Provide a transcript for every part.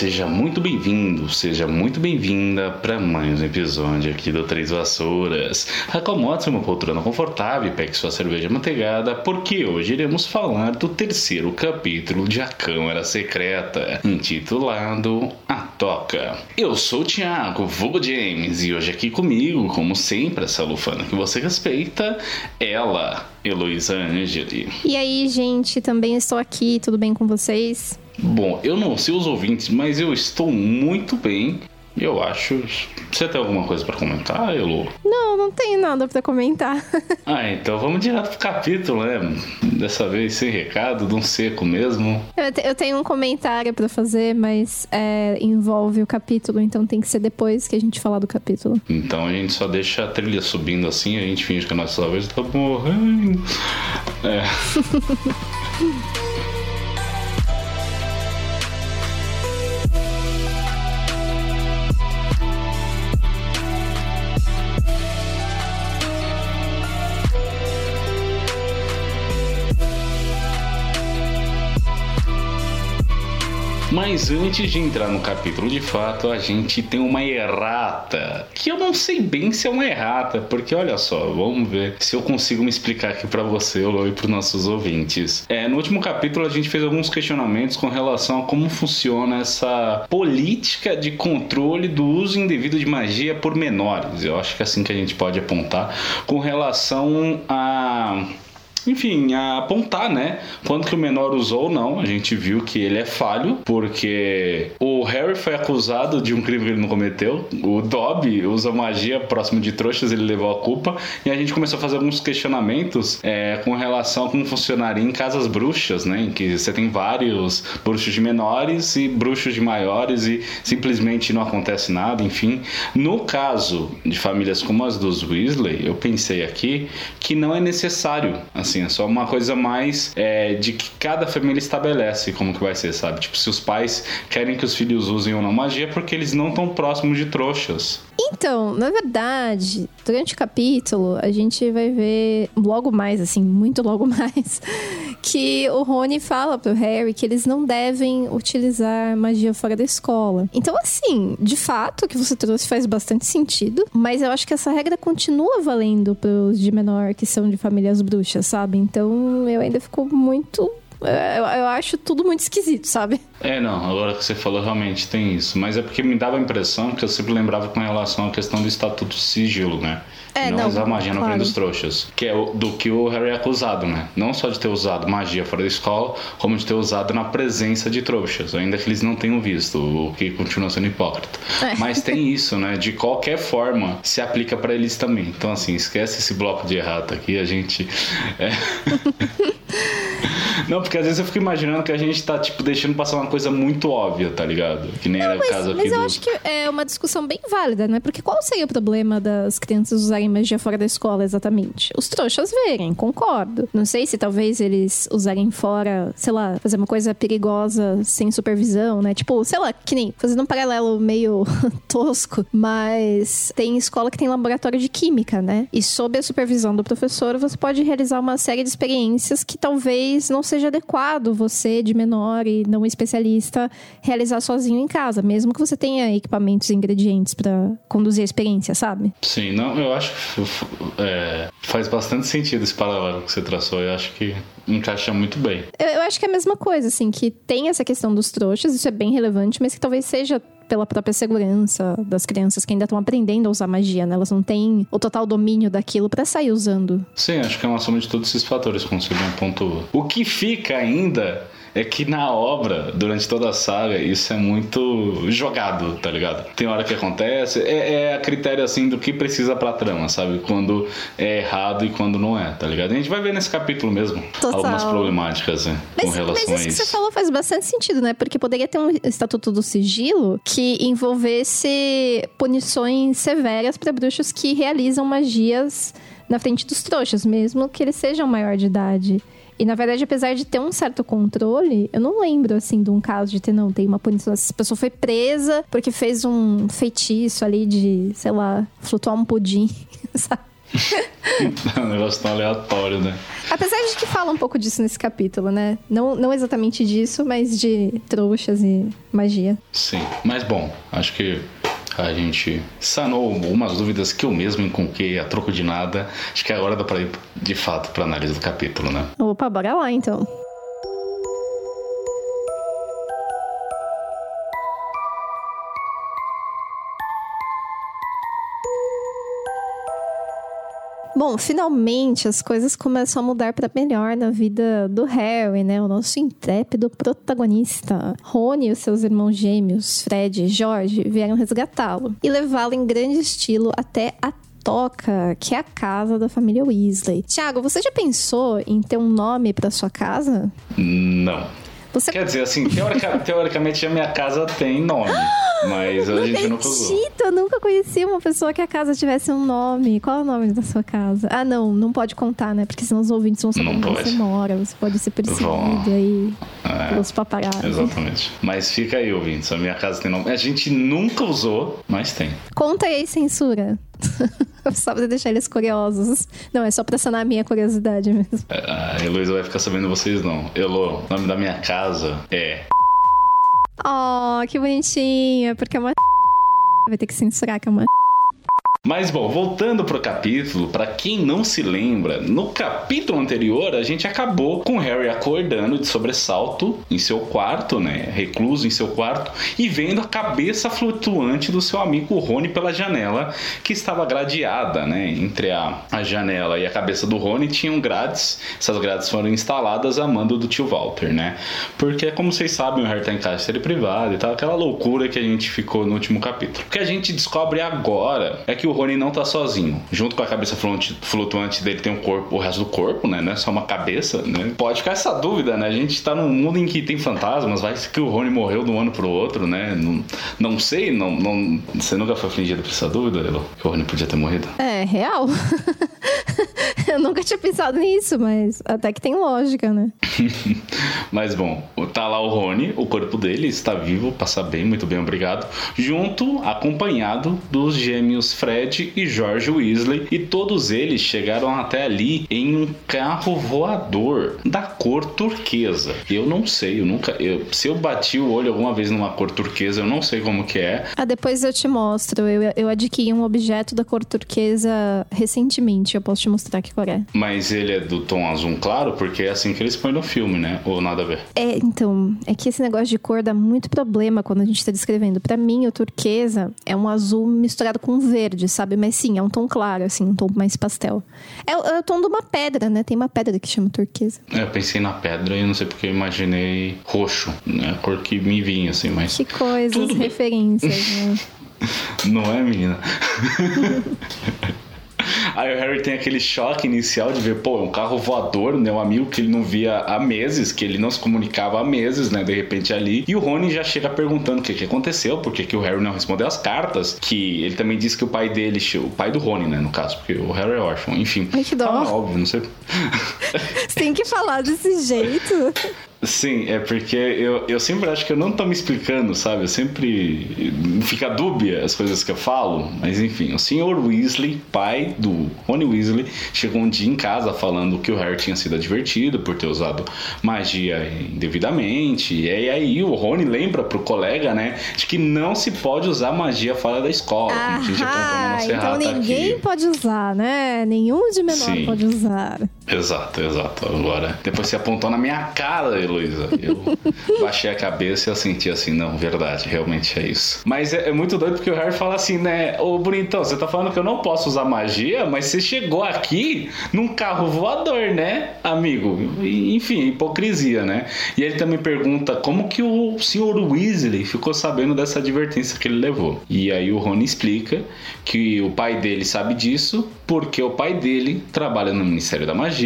Seja muito bem-vindo, seja muito bem-vinda para mais um episódio aqui do Três Vassouras. Acomode-se uma poltrona confortável e pegue sua cerveja manteigada, porque hoje iremos falar do terceiro capítulo de A Câmara Secreta, intitulado A Toca. Eu sou o Thiago, vulgo James, e hoje aqui comigo, como sempre, essa lufana que você respeita, ela, Heloísa Angeli. E aí, gente, também estou aqui, tudo bem com vocês? Bom, eu não sei os ouvintes, mas eu estou muito bem. Eu acho. Você tem alguma coisa para comentar, Elo? Não, não tenho nada para comentar. ah, então vamos direto pro capítulo, né? Dessa vez sem recado, de um seco mesmo. Eu, te, eu tenho um comentário para fazer, mas é, envolve o capítulo, então tem que ser depois que a gente falar do capítulo. Então a gente só deixa a trilha subindo assim, a gente finge que a nossa voz tá morrendo. É. Mas antes de entrar no capítulo de fato, a gente tem uma errata. Que eu não sei bem se é uma errata, porque olha só, vamos ver se eu consigo me explicar aqui para você, Lô, e para os nossos ouvintes. É, no último capítulo a gente fez alguns questionamentos com relação a como funciona essa política de controle do uso indevido de magia por menores. Eu acho que é assim que a gente pode apontar com relação a enfim, a apontar, né? Quando que o menor usou ou não. A gente viu que ele é falho, porque o Harry foi acusado de um crime que ele não cometeu. O Dobby usa magia próximo de trouxas, ele levou a culpa. E a gente começou a fazer alguns questionamentos é, com relação a como funcionaria em casas bruxas, né? Em que você tem vários bruxos de menores e bruxos de maiores e simplesmente não acontece nada, enfim. No caso de famílias como as dos Weasley, eu pensei aqui que não é necessário, assim, é só uma coisa mais é, de que cada família estabelece como que vai ser, sabe? Tipo, se os pais querem que os filhos usem ou não magia, porque eles não estão próximos de trouxas. Então, na verdade, durante o capítulo, a gente vai ver logo mais, assim, muito logo mais, que o Rony fala pro Harry que eles não devem utilizar magia fora da escola. Então, assim, de fato, o que você trouxe faz bastante sentido, mas eu acho que essa regra continua valendo pros de menor que são de famílias bruxas, sabe? Então, eu ainda fico muito eu, eu, acho tudo muito esquisito, sabe? É, não, agora que você falou, realmente tem isso. Mas é porque me dava a impressão que eu sempre lembrava com relação à questão do estatuto de sigilo, né? É, não, não usar magia claro. na frente dos trouxas. Que é o, do que o Harry é acusado, né? Não só de ter usado magia fora da escola, como de ter usado na presença de trouxas, ainda que eles não tenham visto, o que continua sendo hipócrita. É. Mas tem isso, né? De qualquer forma, se aplica para eles também. Então, assim, esquece esse bloco de errata aqui, a gente. É... Não, porque às vezes eu fico imaginando que a gente tá, tipo, deixando passar uma coisa muito óbvia, tá ligado? Que nem não, era mas, o caso aqui Mas do... eu acho que é uma discussão bem válida, né? Porque qual seria o problema das crianças usarem magia fora da escola, exatamente? Os trouxas verem, concordo. Não sei se talvez eles usarem fora, sei lá, fazer uma coisa perigosa sem supervisão, né? Tipo, sei lá, que nem, fazendo um paralelo meio tosco, mas tem escola que tem laboratório de química, né? E sob a supervisão do professor, você pode realizar uma série de experiências que talvez não seja adequado você, de menor e não especialista, realizar sozinho em casa, mesmo que você tenha equipamentos e ingredientes para conduzir a experiência, sabe? Sim, não, eu acho que é, faz bastante sentido esse paralelo que você traçou. Eu acho que encaixa muito bem. Eu, eu acho que é a mesma coisa, assim, que tem essa questão dos trouxas, isso é bem relevante, mas que talvez seja pela própria segurança das crianças que ainda estão aprendendo a usar magia, né? Elas não têm o total domínio daquilo para sair usando. Sim, acho que é uma soma de todos esses fatores, como você bem pontuou. O que fica ainda é que na obra, durante toda a saga, isso é muito jogado, tá ligado? Tem hora que acontece, é, é a critério assim do que precisa pra trama, sabe? Quando é errado e quando não é, tá ligado? A gente vai ver nesse capítulo mesmo Total. algumas problemáticas né, com Mas, relação mas a isso que isso. você falou faz bastante sentido, né? Porque poderia ter um estatuto do sigilo que envolvesse punições severas para bruxos que realizam magias na frente dos trouxas, mesmo que eles sejam maior de idade. E na verdade, apesar de ter um certo controle, eu não lembro assim de um caso de ter, não, tem uma punição. Essa pessoa foi presa porque fez um feitiço ali de, sei lá, flutuar um pudim, sabe? É um negócio tão aleatório, né? Apesar de que fala um pouco disso nesse capítulo, né? Não, não exatamente disso, mas de trouxas e magia. Sim. Mas bom, acho que a gente sanou algumas dúvidas que eu mesmo enconquei a troco de nada. Acho que é hora pra ir de fato pra análise do capítulo, né? Opa, bora lá então. Bom, finalmente as coisas começam a mudar para melhor na vida do Harry, né? O nosso intrépido protagonista. Rony e os seus irmãos gêmeos, Fred e George, vieram resgatá-lo e levá-lo em grande estilo até a Toca, que é a casa da família Weasley. Tiago, você já pensou em ter um nome para sua casa? Não. Você Quer dizer, assim, teorica- teoricamente a minha casa tem nome, mas a gente nunca usou. eu nunca conheci uma pessoa que a casa tivesse um nome. Qual é o nome da sua casa? Ah, não, não pode contar, né? Porque senão os ouvintes vão saber Não onde você mora. Você pode ser perseguido Vão. aí É. pelos paparazzi. Exatamente. Mas fica aí, ouvintes. A minha casa tem nome. A gente nunca usou, mas tem. Conta aí, censura. só pra deixar eles curiosos. Não, é só pra sanar a minha curiosidade mesmo. É, A Heloísa vai ficar sabendo vocês não. Elo, o nome da minha casa é. Oh, que bonitinha, porque é uma. Vai ter que censurar que é uma. Mas bom, voltando pro capítulo, pra quem não se lembra, no capítulo anterior a gente acabou com Harry acordando de sobressalto em seu quarto, né, recluso em seu quarto e vendo a cabeça flutuante do seu amigo Rony pela janela que estava gradeada, né, entre a, a janela e a cabeça do Rony tinham grades. Essas grades foram instaladas a mando do tio Walter, né? Porque como vocês sabem, o Harry tá em cárcere privado e tal, aquela loucura que a gente ficou no último capítulo. O que a gente descobre agora é que o Rony não tá sozinho. Junto com a cabeça flutuante- dele tem o corpo, o resto do corpo, né? Não é só uma cabeça, né? Pode ficar essa dúvida, né? A gente tá num mundo em que tem fantasmas, vai que o Rony morreu de um ano pro outro, né? Não, não sei, não, não... Você nunca foi afligido por essa dúvida, Elo? Que o Rony podia ter morrido? É, real. eu nunca tinha pensado nisso, mas até que tem lógica, né? Mas bom, tá lá o Rony, o corpo dele está vivo, passa bem, muito bem, obrigado. Junto, acompanhado dos gêmeos Fred e George Weasley, e todos eles chegaram até ali em um carro voador da cor turquesa. Eu não sei, eu nunca, eu- se eu bati o olho alguma vez numa cor turquesa, eu não sei como que é. Ah, depois eu te mostro. Eu, eu adquiri um objeto da cor turquesa recentemente. Eu posso te mostrar que cor é. Mas ele é do tom azul claro, porque é assim que eles põem no filme, né? Ou nada a ver. É, então, é que esse negócio de cor dá muito problema quando a gente tá descrevendo. Pra mim, o turquesa é um azul misturado com verde, sabe? Mas sim, é um tom claro, assim, um tom mais pastel. É, o- é o tom de uma pedra, né? Tem uma pedra que chama turquesa. É, Eu pensei na pedra e não sei porque eu imaginei roxo, né? A cor que me vinha, assim, mas. Que coisas, Tudo referências, né? Não é, menina? Aí o Harry tem aquele choque inicial de ver, pô, é um carro voador, né? Um amigo que ele não via há meses, que ele não se comunicava há meses, né? De repente ali. E o Rony já chega perguntando o que, que aconteceu, por que, que o Harry não respondeu as cartas. Que ele também disse que o pai dele, o pai do Rony, né? No caso, porque o Harry é órfão, enfim. Ai, que dó. Ah, óbvio, não sei. Você tem que falar desse jeito. Sim, é porque eu, eu sempre acho que eu não tô me explicando, sabe? Eu sempre fica dúbia as coisas que eu falo, mas enfim, o senhor Weasley, pai do Rony Weasley, chegou um dia em casa falando que o Harry tinha sido advertido por ter usado magia indevidamente. E aí, o Rony lembra pro colega, né, de que não se pode usar magia fora da escola, como a gente apontou na Ah, nossa então ninguém aqui. pode usar, né? Nenhum de menor Sim. pode usar. Exato, exato. Agora, depois você apontou na minha cara, Heloísa. Eu baixei a cabeça e eu senti assim, não, verdade, realmente é isso. Mas é, é, muito doido porque o Harry fala assim, né? Ô, bonitão, você tá falando que eu não posso usar magia, mas você chegou aqui num carro voador, né, amigo? Enfim, hipocrisia, né? E ele também pergunta como que o senhor Weasley ficou sabendo dessa advertência que ele levou. E aí o Rony explica que o pai dele sabe disso porque o pai dele trabalha no Ministério da Magia,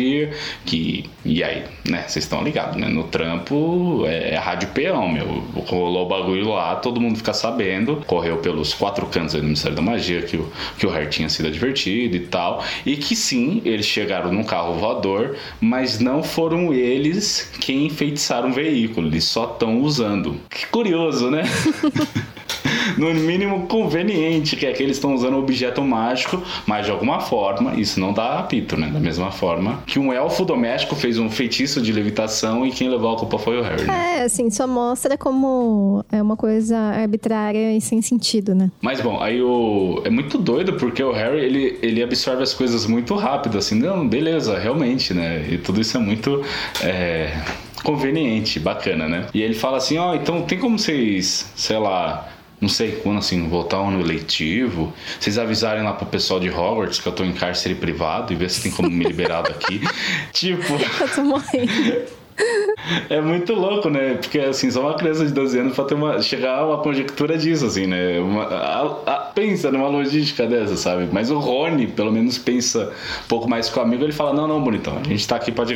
que e aí, né, vocês estão ligados, né? No trampo é, é rádio peão, meu. Rolou o bagulho lá, todo mundo fica sabendo. Correu pelos quatro cantos do Ministério da Magia que o, que o Harry tinha sido advertido e tal. E que sim, eles chegaram num carro voador, mas não foram eles quem enfeitiçaram o veículo, eles só estão usando. Que curioso, né? no mínimo conveniente, que é que eles estão usando um objeto mágico, mas de alguma forma isso não dá apito, né? Da mesma forma que um elfo doméstico fez um feitiço de levitação e quem levou a culpa foi o Harry. Né? É, assim, só mostra como é uma coisa arbitrária e sem sentido, né? Mas bom, aí o é muito doido porque o Harry ele, ele absorve as coisas muito rápido, assim, não, beleza, realmente, né? E tudo isso é muito é conveniente, bacana, né? E ele fala assim, ó, oh, então tem como vocês, sei lá, não sei quando, assim, voltar ao ano letivo, vocês avisarem lá pro pessoal de Hogwarts que eu tô em cárcere privado e ver se tem como me liberar daqui. tipo. Eu tô morrendo. É muito louco, né? Porque assim, só uma criança de 12 anos pra ter uma, chegar a uma conjectura disso, assim, né? Uma, a, a, pensa numa logística dessa, sabe? Mas o Rony, pelo menos, pensa um pouco mais com o amigo. Ele fala: Não, não, bonitão, a gente tá aqui pra te,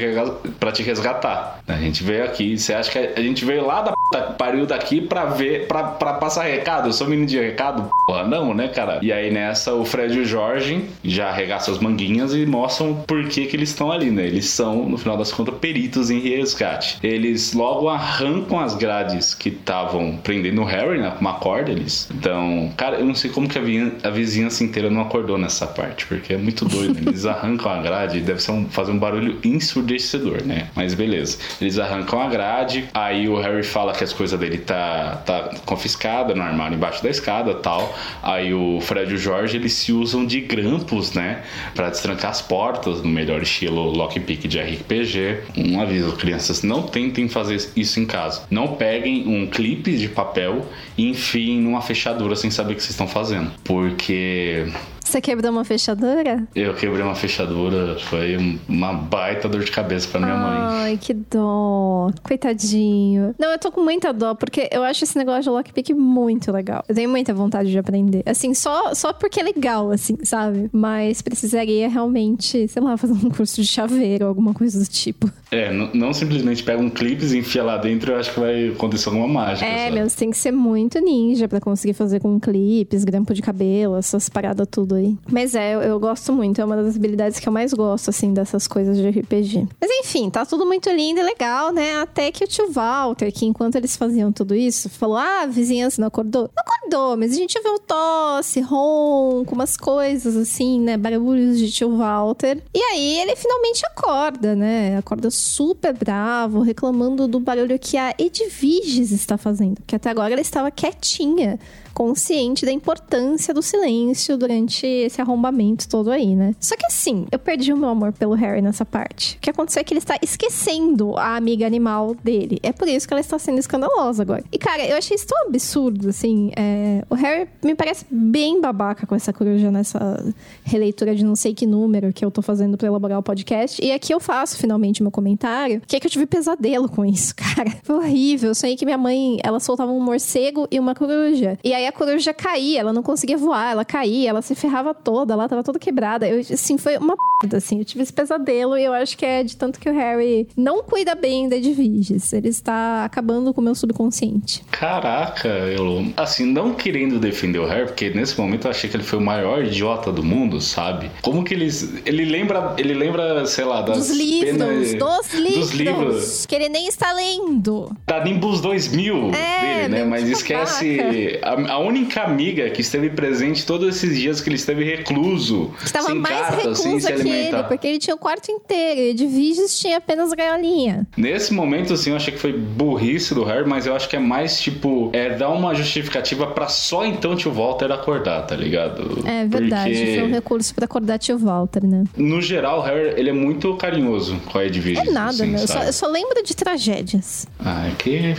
pra te resgatar. A gente veio aqui. Você acha que a gente veio lá da p... pariu daqui pra ver, pra, pra passar recado? Eu sou menino de recado? Porra, não, né, cara? E aí nessa, o Fred e o Jorge já arregaçam as manguinhas e mostram por que, que eles estão ali, né? Eles são, no final das contas, peritos em resgate eles logo arrancam as grades que estavam prendendo o Harry, né, com uma corda. Eles. Então, cara, eu não sei como que a, vizinhança inteira não acordou nessa parte, porque é muito doido. Eles arrancam a grade, deve ser um, fazer um barulho ensurdecedor, né? Mas beleza. Eles arrancam a grade, aí o Harry fala que as coisas dele tá, tá confiscada no armário embaixo da escada tal. Aí o Fred e o Jorge eles se usam de grampos, né? Pra destrancar as portas no melhor estilo lockpick de RPG. Um aviso, crianças, não tentem fazer isso em casa. Não peguem um clipe de papel e enfiem numa fechadura sem saber o que vocês estão fazendo. Porque você quebrou uma fechadura? Eu quebrei uma fechadura, foi uma baita dor de cabeça pra minha Ai, mãe. Ai, que dó. Coitadinho. Não, eu tô com muita dó, porque eu acho esse negócio de lockpick muito legal. Eu tenho muita vontade de aprender. Assim, só, só porque é legal, assim, sabe? Mas precisaria realmente, sei lá, fazer um curso de chaveiro ou alguma coisa do tipo. É, não, não simplesmente pega um clipe e enfia lá dentro, eu acho que vai acontecer alguma mágica. É, sabe? meu, você tem que ser muito ninja para conseguir fazer com clipes, grampo de cabelo, essas paradas tudo aí. Mas é, eu, eu, gosto muito. É uma das habilidades que eu mais gosto, assim, dessas coisas de RPG. Mas enfim, tá tudo muito lindo e legal, né? Até que o tio Walter, que enquanto eles faziam tudo isso, falou: Ah, a vizinhança não acordou? Não acordou, mas a gente viu tosse, ronco, umas coisas assim, né? Barulhos de tio Walter. E aí ele finalmente acorda, né? Acorda super bravo, reclamando do barulho que a Edviges está fazendo. Que até agora ela estava quietinha consciente da importância do silêncio durante esse arrombamento todo aí, né? Só que assim, eu perdi o meu amor pelo Harry nessa parte. O que aconteceu é que ele está esquecendo a amiga animal dele. É por isso que ela está sendo escandalosa agora. E cara, eu achei isso tão absurdo, assim. É... O Harry me parece bem babaca com essa coruja nessa releitura de não sei que número que eu tô fazendo para elaborar o podcast. E aqui eu faço finalmente meu comentário, que é que eu tive pesadelo com isso, cara. Foi horrível. Eu sonhei que minha mãe, ela soltava um morcego e uma coruja. E aí a coruja caía, ela não conseguia voar, ela caía, ela se ferrava toda, ela tava toda quebrada. Eu, assim, foi uma p, assim. Eu tive esse pesadelo e eu acho que é de tanto que o Harry não cuida bem da Edviges. Ele está acabando com o meu subconsciente. Caraca, eu, assim, não querendo defender o Harry, porque nesse momento eu achei que ele foi o maior idiota do mundo, sabe? Como que eles. Ele lembra, ele lembra, sei lá, das. Dos livros, penas, dos livros. Dos livros. Que ele nem está lendo. Da Nimbus 2000 é, dele, né? Mas esquece. A, a, única amiga que esteve presente todos esses dias que ele esteve recluso. Estava mais recluso aqui aquele, porque ele tinha o quarto inteiro. E Edviges tinha apenas gaiolinha. Nesse momento, assim, eu achei que foi burrice do Harry, mas eu acho que é mais, tipo, é dar uma justificativa pra só então tio Walter acordar, tá ligado? É verdade, Porque, foi um recurso pra acordar tio Walter, né? no geral, o Harry, ele é muito carinhoso com a Edviges. É nada, assim, meu. Eu só, eu só lembro de tragédias. Ah, é que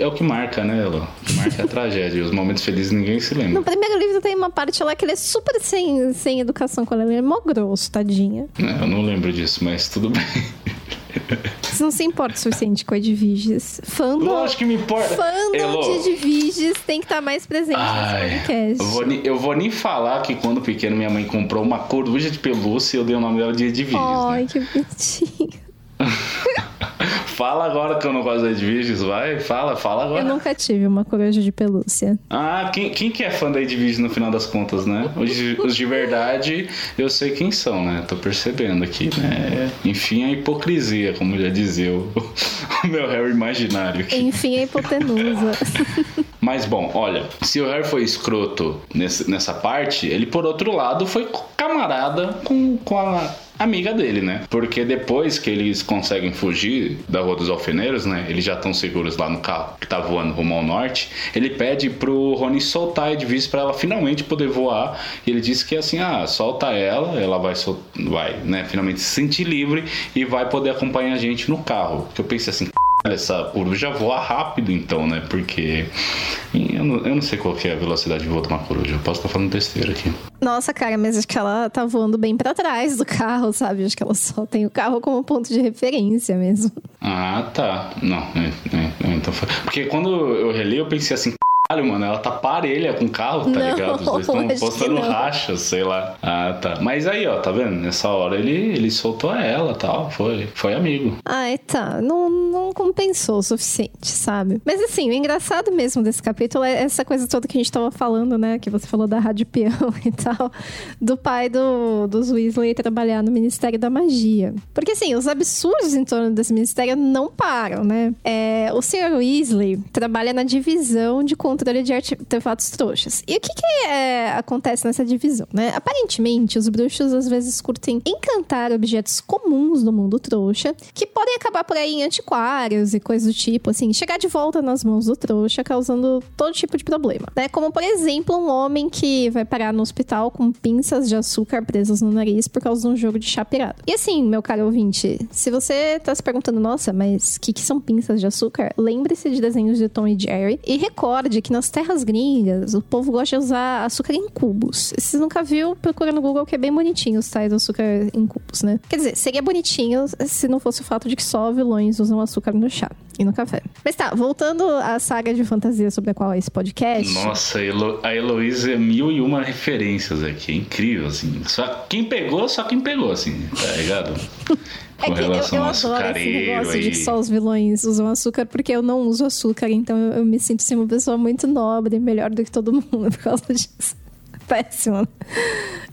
é o que marca, né, Elo? O que marca é a tragédia. Os momentos felizes ninguém se lembra. No primeiro livro tem uma parte lá que ele é super sem, sem educação com ela. Ele é mó grosso, tadinha. É, Eu não lembro disso, mas tudo bem. Você não se importa o suficiente com Edviges. Fandom, Lógico que me importa. fandom de Edviges tem que estar mais presente Ai, nesse podcast. eu vou, nem- eu vou nem falar que quando pequeno minha mãe comprou uma coruja de pelúcia e eu dei o nome dela de Edviges, Ai, né? que bonitinho. Fala agora que eu não gosto de Edviges, vai. Fala, fala agora. Eu nunca tive uma coruja de pelúcia. Ah, quem, quem que é fã da Edviges no final das contas, né? Os de, os de verdade, eu sei quem são, né? Tô percebendo aqui, né? Enfim, a hipocrisia, como já dizia o, o meu Harry imaginário aqui. Enfim, a hipotenusa. Mas bom, olha, se o Harry foi escroto nesse- nessa parte, ele por outro lado foi camarada com, com a amiga dele, né? Porque depois que eles conseguem fugir da Rua dos Alfeneiros, né? Eles já estão seguros lá no carro que tá voando rumo ao norte. Ele pede pro Rony soltar a Edwige pra ela finalmente poder voar. E ele disse que assim, ah, solta ela, ela vai, sol- vai, né? Finalmente se sentir livre e vai poder acompanhar a gente no carro. Que eu pensei assim, essa coruja voa rápido então, né? Porque eu não, eu não sei qual que é a velocidade de voo de uma coruja. Eu posso estar falando besteira aqui. Nossa, cara, mas acho que ela tá voando bem pra trás do carro, sabe? Acho que ela só tem o carro como ponto de referência mesmo. Ah, tá. Não, é, é, então foi. Porque quando eu reli, eu pensei assim, caralho, mano, ela tá parelha com o carro, tá Não, ligado? Eles acho estão postando rachas, sei lá. Ah, tá. Mas aí, ó, tá vendo? Nessa hora ele, ele soltou ela tal. Foi, foi amigo. Ai, tá. Não, não compensou o suficiente, sabe? Mas assim, o engraçado mesmo desse capítulo é essa coisa toda que a gente tava falando, né? Que você falou da rádio peão e tal. Do pai do, dos Weasley trabalhar no Ministério da Magia. Porque assim, os absurdos em torno desse ministério não param, né? É, o Sr. Weasley trabalha na divisão de controle de artefatos trouxas. E o que que é, acontece nessa divisão, né? Aparentemente, os bruxos às vezes curtem encantar objetos comuns do mundo trouxa, que podem acabar por aí em antiquários e coisas do tipo, assim, chegar de volta nas mãos do trouxa, causando todo tipo de problema, né? Como, por exemplo, um homem que vai parar no hospital com pinças de açúcar presas no nariz por causa de um jogo de chá pirado. E assim, meu caro ouvinte, se você tá se perguntando, nossa, mas o que, que são pinças de açúcar? Lembre-se de desenhos de Tom e Jerry e recorde que nas terras gringas o povo gosta de usar açúcar em cubos. Se você nunca viu, procura no Google que é bem bonitinho os tais açúcar em cubos, né? Quer dizer, seria bonitinho se não fosse o fato de que só vilões usam açúcar no chá e no café. Mas tá, voltando à saga de fantasia sobre a qual é esse podcast. Nossa, a, Elo, a Heloísa é mil e uma referências aqui. Incrível, assim. Só quem pegou, só quem pegou, assim, tá ligado? É que eu, eu adoro esse negócio de que só os vilões usam açúcar, porque eu não uso açúcar, então eu, eu me sinto assim, uma pessoa muito nobre, melhor do que todo mundo por causa disso. Péssimo.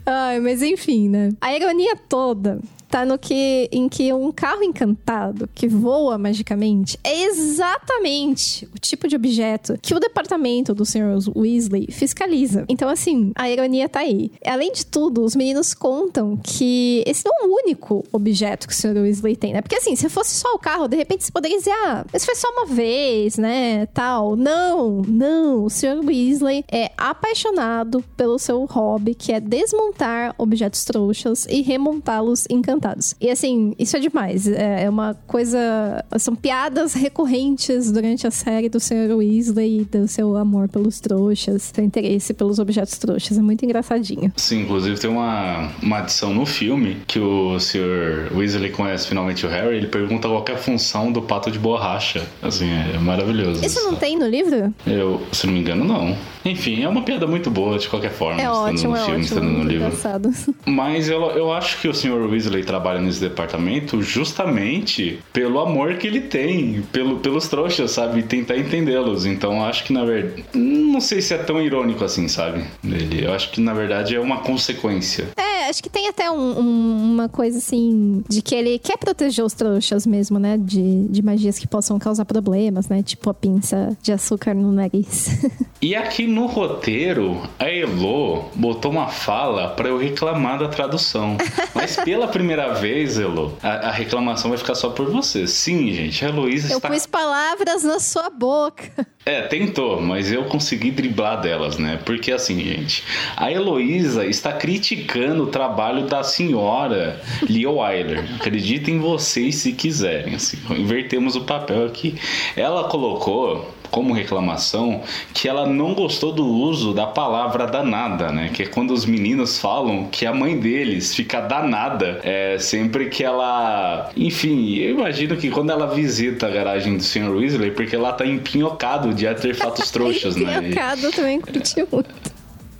Ai, mas enfim, né? A ironia toda tá no que em que um carro encantado que voa magicamente é exatamente o tipo de objeto que o departamento do Sr. Weasley fiscaliza. Então, assim, a ironia tá aí. Além de tudo, os meninos contam que esse não é o único objeto que o Sr. Weasley tem, né? Porque assim, se fosse só o carro, de repente você poderia dizer, ah, mas foi só uma vez, né? Tal. Não, não. O Sr. Weasley é apaixonado pelo seu hobby, que é desmontar objetos trouxas e remontá-los encantados. E assim, isso é demais. É é uma coisa. São piadas recorrentes durante a série do Sr. Weasley e do seu amor pelos trouxas, seu interesse pelos objetos trouxas. É muito engraçadinho. Sim, inclusive tem uma, uma adição no filme que o Sr. Weasley conhece finalmente o Harry. Ele pergunta qual é a função do pato de borracha. Assim, é maravilhoso. Isso não tem no livro? Eu, se não me engano, não. Enfim, é uma piada muito boa de qualquer forma. É ótimo, no é filme, ótimo. no livro. engraçado. Mas eu, eu acho que o Sr. Weasley trabalha nesse departamento justamente pelo amor que ele tem pelo, pelos trouxas, sabe? Tentar entendê-los. Então acho que, na verdade. Não sei se é tão irônico assim, sabe? Ele, eu acho que, na verdade, é uma consequência. É, É, acho que tem até um, um, uma coisa assim de que ele quer proteger os trouxas mesmo, né? De, de magias que possam causar problemas, né? Tipo a pinça de açúcar no nariz. e aqui no roteiro, a Elo botou uma fala para eu reclamar da tradução. Mas pela primeira vez, Elo, a, a, reclamação vai ficar só por você. Sim, gente, a Heloísa eu está... Eu pus palavras na sua boca. É, tentou, mas eu consegui driblar delas, né? Porque assim, gente, a Heloísa está criticando o trabalho da senhora Leo Weiler. Acreditem vocês se quiserem, assim, invertemos o papel aqui. Ela colocou como reclamação que ela não gostou do uso da palavra danada, né? Que é quando os meninos falam que a mãe deles fica danada é, sempre que ela. Enfim, eu imagino que quando ela visita a garagem do Sr. Weasley, porque ela tá empinhocado de artefatos trouxas, né? empinhocado também curti muito.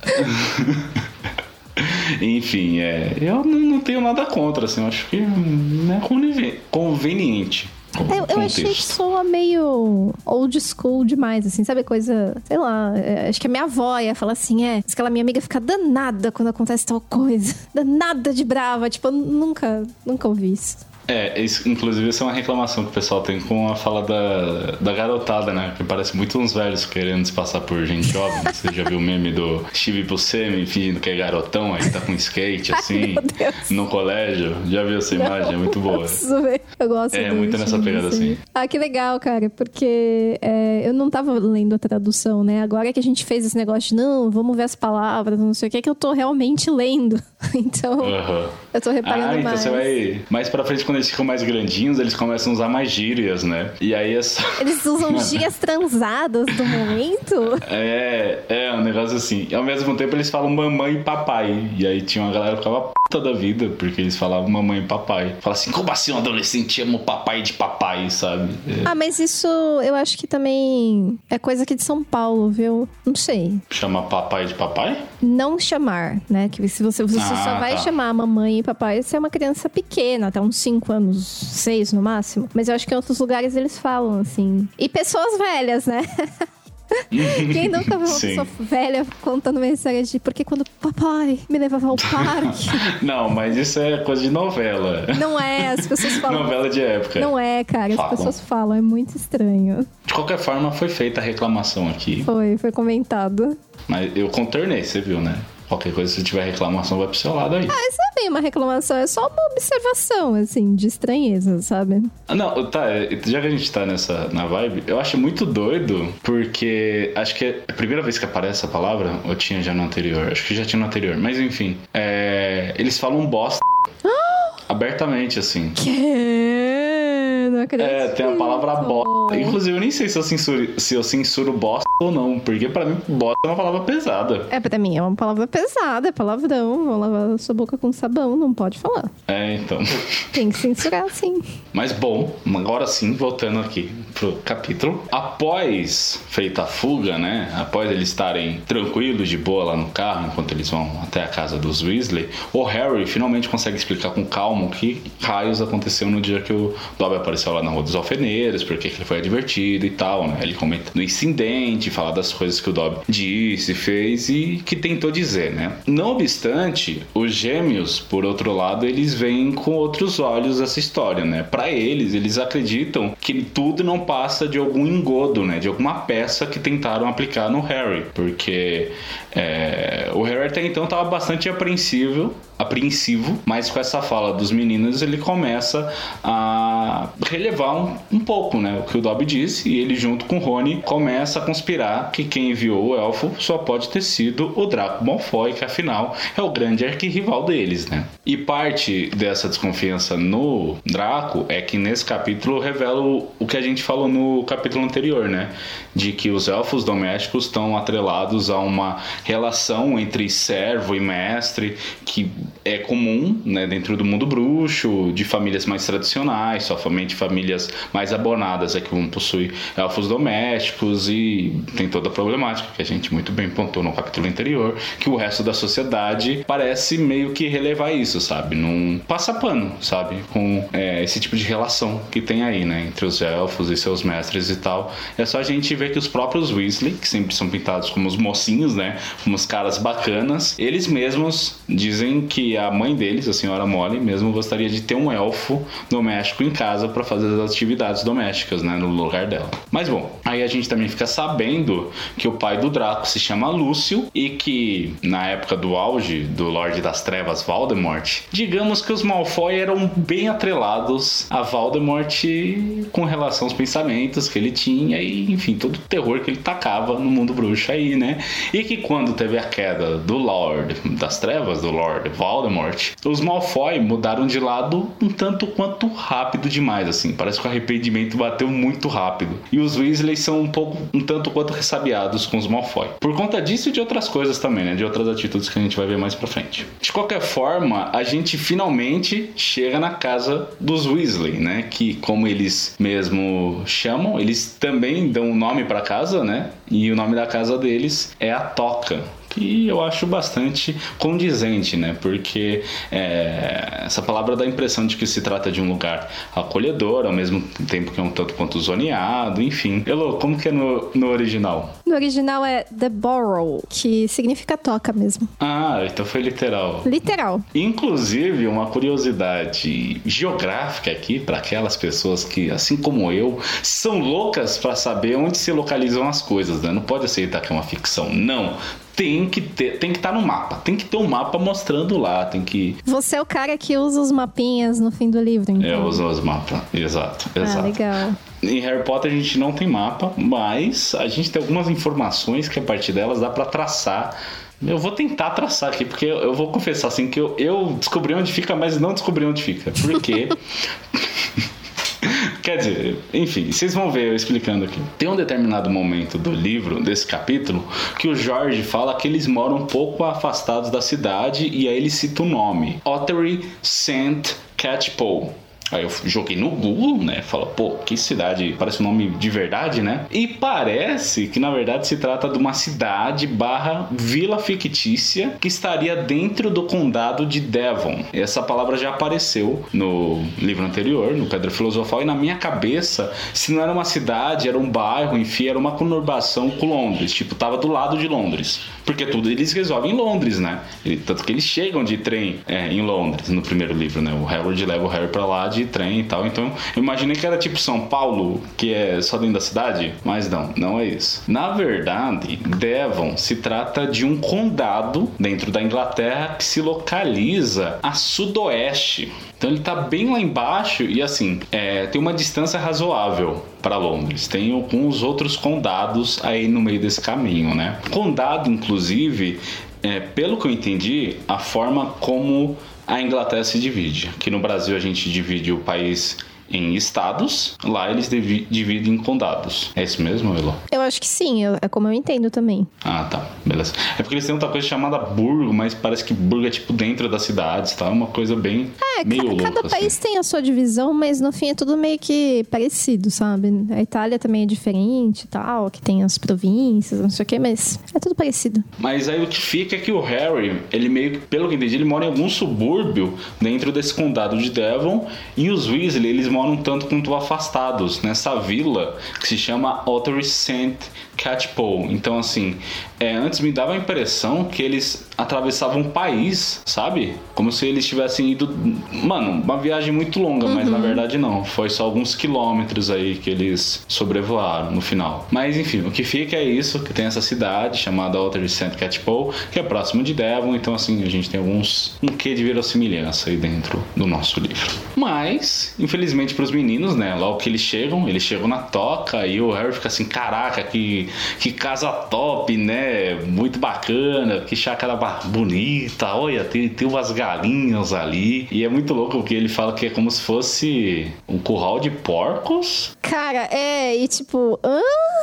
Enfim, é, eu não tenho nada contra, assim, eu acho que é conveniente. Eu, eu achei que soa meio old school demais, assim, sabe? Coisa, sei lá, é, acho que a minha avó ia falar assim, é, aquela minha amiga fica danada quando acontece tal coisa. Danada de brava, tipo, eu nunca, nunca ouvi isso. É, isso, inclusive isso é uma reclamação que o pessoal tem com a fala da, da garotada, né? Que parece muito uns velhos querendo se passar por gente jovem. Você já viu o meme do Steve Buscemi fingindo que é garotão, aí tá com skate, assim, Ai, no colégio? Já viu essa imagem? é muito boa. Eu gosto É, muito nessa pegada assim. Ah, que legal, cara, porque é, eu não tava lendo a tradução, né? Agora que a gente fez esse negócio de não, vamos ver as palavras, não sei o que, é que eu tô realmente lendo. Então, uhum. eu tô reparando ah, então mais. você vai mais pra frente, quando eles ficam mais grandinhos, eles começam a usar mais gírias, né? E aí é só... Eles usam gírias transadas do momento? É, é um negócio assim. E ao mesmo tempo eles falam mamãe e papai. E aí tinha uma galera que ficava puta da vida, porque eles falavam mamãe e papai. Fala assim, como assim um adolescente ama o papai de papai, sabe? É. Ah, mas isso eu acho que também é coisa aqui de São Paulo, viu? Não sei. Chama papai de papai? Não chamar, né? Que se você, você ah, só vai tá. chamar mamãe e papai se é uma criança pequena, até uns 5 anos, 6 no máximo. Mas eu acho que em outros lugares eles falam assim. E pessoas velhas, né? Quem nunca viu uma pessoa velha contando uma história de porque quando papai me levava ao parque. Não, mas isso é coisa de novela. Não é, as pessoas falam. novela de época. Não é, cara, as falam. pessoas falam, é muito estranho. De qualquer forma, foi feita a reclamação aqui. Foi, foi comentado. Mas eu contornei, você viu, né? Qualquer coisa, se tiver reclamação, vai pro seu lado aí. Ah, isso é bem uma reclamação, é só uma observação, assim, de estranheza, sabe? Ah, não, tá, é, já que a gente tá nessa, na vibe, eu acho muito doido, porque acho que é a primeira vez que aparece essa palavra, ou tinha já no anterior, acho que já tinha no anterior, mas enfim, é, eles falam bosta abertamente, assim. Que? não acredito. É, tem a palavra bosta. Inclusive, eu nem sei se eu censuro, se eu censuro bosta ou não, porque pra mim, bosta é uma palavra pesada. É, pra mim é uma palavra pesada, é palavrão. Vou lavar sua boca com sabão, não pode falar. É, então. Tem que censurar, sim. Mas bom, agora sim, voltando aqui pro capítulo. Após feita a fuga, né? Após eles estarem tranquilos, de boa lá no carro, enquanto eles vão até a casa dos Weasley, o Harry finalmente consegue explicar com calma que raios aconteceu no dia que o Dobby apareceu lá na Rua dos Alfeneiros, porque ele foi advertido e tal, né? Ele comenta no incidente, fala das coisas que o Dobby disse, fez e que tentou dizer, né? Não obstante, os gêmeos, por outro lado, eles veem com outros olhos essa história, né? Para eles, eles acreditam que tudo não passa de algum engodo, né? De alguma peça que tentaram aplicar no Harry, porque é, o Harry até então estava bastante apreensivo, apreensivo, mas com essa fala dos meninos ele começa a relevar um, um pouco, né? O que o Dobby disse e ele junto com o Rony começa a conspirar que quem enviou o elfo só pode ter sido o Draco Malfoy, que afinal é o grande arquirrival deles, né? E parte dessa desconfiança no Draco é que nesse capítulo revela o, o que a gente falou no capítulo anterior, né? De que os elfos domésticos estão atrelados a uma relação entre servo e mestre que é comum né, dentro do mundo bruxo, de famílias mais tradicionais, somente famílias mais abonadas é que vão possuir elfos domésticos e tem toda a problemática que a gente muito bem pontou no capítulo anterior, que o resto da sociedade parece meio que relevar isso, sabe? Não passa pano, sabe? Com é, esse tipo de relação que tem aí, né? Entre os elfos e seus mestres e tal. É só a gente ver que os próprios Weasley, que sempre são pintados como os mocinhos, né? umas caras bacanas. Eles mesmos dizem que que a mãe deles, a senhora Molly, mesmo gostaria de ter um elfo doméstico em casa para fazer as atividades domésticas, né, no lugar dela. Mas bom, aí a gente também fica sabendo que o pai do Draco se chama Lúcio e que na época do auge do Lorde das Trevas Voldemort, digamos que os Malfoy eram bem atrelados a Voldemort com relação aos pensamentos que ele tinha e, enfim, todo o terror que ele tacava no mundo bruxo aí, né? E que quando teve a queda do Lord das Trevas, do Lord Voldemort, os Malfoy mudaram de lado um tanto quanto rápido demais, assim. Parece que o arrependimento bateu muito rápido. E os Weasley são um pouco, um tanto quanto ressabiados com os Malfoy. Por conta disso e de outras coisas também, né? De outras atitudes que a gente vai ver mais pra frente. De qualquer forma, a gente finalmente chega na casa dos Weasley, né? Que, como eles mesmo chamam, eles também dão um nome pra casa, né? E o nome da casa deles é a Toca que eu acho bastante condizente, né? Porque é, essa palavra dá a impressão de que se trata de um lugar acolhedor, ao mesmo tempo que é um tanto quanto zoneado, enfim. Elô, como que é no, no original? No original é The Borough, que significa toca mesmo. Ah, então foi literal. Literal. Inclusive, uma curiosidade geográfica aqui para aquelas pessoas que, assim como eu, são loucas para saber onde se localizam as coisas, né? Não pode aceitar que é uma ficção. Não tem que ter, tem que estar tá no mapa, tem que ter um mapa mostrando lá, tem que. Você é o cara que usa os mapinhas no fim do livro, então. Eu uso os mapas, exato, Ah, exato. legal. Em Harry Potter a gente não tem mapa, mas a gente tem algumas informações que a partir delas dá para traçar. Eu vou tentar traçar aqui, porque eu eu vou confessar assim que eu, eu descobri onde fica, mas não descobri onde fica. Por quê? Quer dizer, enfim, vocês vão ver eu explicando aqui. Tem um determinado momento do livro, desse capítulo, que o Jorge fala que eles moram um pouco afastados da cidade e aí ele cita o nome: Ottery St. Catchpole. Aí eu joguei no Google, né? Fala, pô, que cidade, parece um nome de verdade, né? E parece que na verdade se trata de uma cidade barra vila fictícia que estaria dentro do condado de Devon. Essa palavra já apareceu no livro anterior, no Pedra Filosofal, e na minha cabeça, se não era uma cidade, era um bairro, enfim, era uma conurbação com Londres, tipo, tava do lado de Londres. Porque tudo eles resolvem em Londres, né? E tanto que eles chegam de trem é, em Londres no primeiro livro, né? O Harold leva o Harry pra lá de trem e tal. Então, eu imaginei que era tipo São Paulo, que é só dentro da cidade, mas não, não é isso. Na verdade, Devon se trata de um condado dentro da Inglaterra que se localiza a sudoeste. Então ele tá bem lá embaixo e assim, é, tem uma distância razoável para Londres. Tem alguns outros condados aí no meio desse caminho, né? Condado, inclusive, é, pelo que eu entendi, a forma como a Inglaterra se divide. Aqui no Brasil a gente divide o país em estados, lá eles divi- dividem em condados. É isso mesmo, Elo? Eu acho que sim, eu- é como eu entendo também. Ah, tá. Beleza. É porque eles têm outra coisa chamada burgo, mas parece que burgo é tipo dentro das cidades, tá? É uma coisa bem É, meio ca- louca, cada assim. país tem a sua divisão, mas no fim é tudo meio que parecido, sabe? A Itália também é diferente e tal, que tem as províncias, não sei o que, mas é tudo parecido. Mas aí o que fica é que o Harry, ele meio que, pelo que eu entendi, ele mora em algum subúrbio dentro desse condado de Devon. E os Weasley, eles moram um tanto quanto afastados nessa vila que se chama Ottery St. Catchpole. Então, assim, é, antes me dava a impressão que eles atravessavam o país, sabe? Como se eles tivessem ido. Mano, uma viagem muito longa, mas na verdade não. Foi só alguns quilômetros aí que eles sobrevoaram no final. Mas enfim, o que fica é isso: que tem essa cidade chamada Ottery St. Catchpole, que é próximo de Devon. Então, assim, a gente tem alguns. um quê de verossimilhança aí dentro do nosso livro. Mas, infelizmente, para os meninos, né? Logo que eles chegam, eles chegam na toca e o Harry fica assim: caraca, que, que casa top, né? Muito bacana, que chácara bonita. Olha, tem, tem umas galinhas ali. E é muito louco porque ele fala que é como se fosse um curral de porcos. Cara, é, e tipo, hã?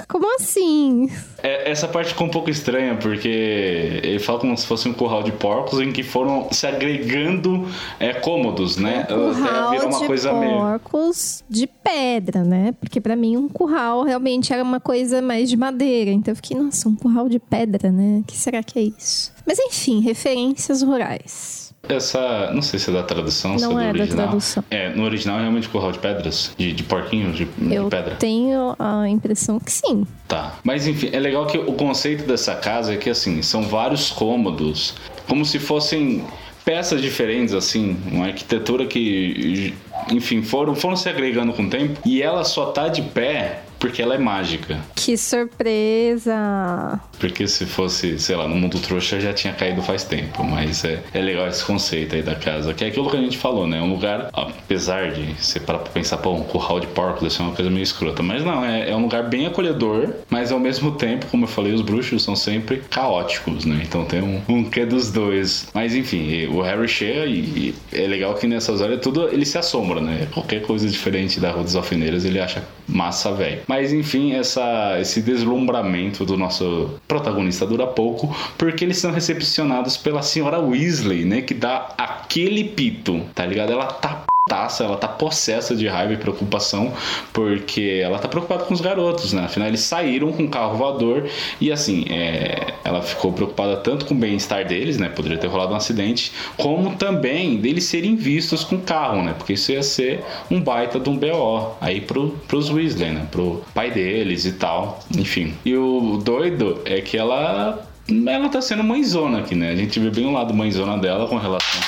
Como assim? É, essa parte ficou um pouco estranha, porque ele fala como se fosse um curral de porcos em que foram se agregando é, cômodos, né? Um Até curral virou uma de coisa meio. porcos de pedra, né? Porque pra mim um curral realmente era uma coisa mais de madeira. Então eu fiquei, nossa, um curral de pedra, né? O que será que é isso? Mas enfim, referências rurais. Essa. Não sei se é da tradução, se é Não do é da original. tradução. É, no original é realmente curral de pedras? De, de porquinhos, de, de Eu pedra. tenho a impressão que sim. Tá. Mas enfim, é legal que o conceito dessa casa é que assim, são vários cômodos, como se fossem peças diferentes, assim, uma arquitetura que, enfim, foram, foram se agregando com o tempo e ela só tá de pé porque ela é mágica. Que surpresa! Porque se fosse, sei lá, no mundo trouxa já tinha caído faz tempo. Mas é, é legal esse conceito aí da casa. Que é aquilo que a gente falou, né? Um lugar, apesar de você parar pra pensar, pô, um curral de porco deve ser uma coisa meio escrota. Mas não, é, é um lugar bem acolhedor, mas ao mesmo tempo, como eu falei, os bruxos são sempre caóticos, né? Então tem um, um que dos dois. Mas enfim, o Harry chega e, e é legal que nessas horas tudo ele se assombra, né? Qualquer coisa diferente da Rua dos Alfeneiros ele acha massa, velho. Mas enfim, essa, esse deslumbramento do nosso protagonista dura pouco, porque eles são recepcionados pela senhora Weasley, né? Que dá aquele pito, tá ligado? Ela tá taça, ela tá possessa de raiva e preocupação, porque ela tá preocupada com os garotos, né? Afinal, eles saíram com o carro voador e assim, é, ela ficou preocupada tanto com o bem-estar deles, né? Poderia ter rolado um acidente, como também deles serem vistos com o carro, né? Porque isso ia ser um baita de um BO aí pro, pros Weasley, né? Pro pai deles e tal, enfim. E o doido é que ela ela tá sendo mãezona aqui, né? A gente vê bem o lado mãezona dela com relação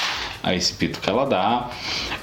a esse pito que ela dá.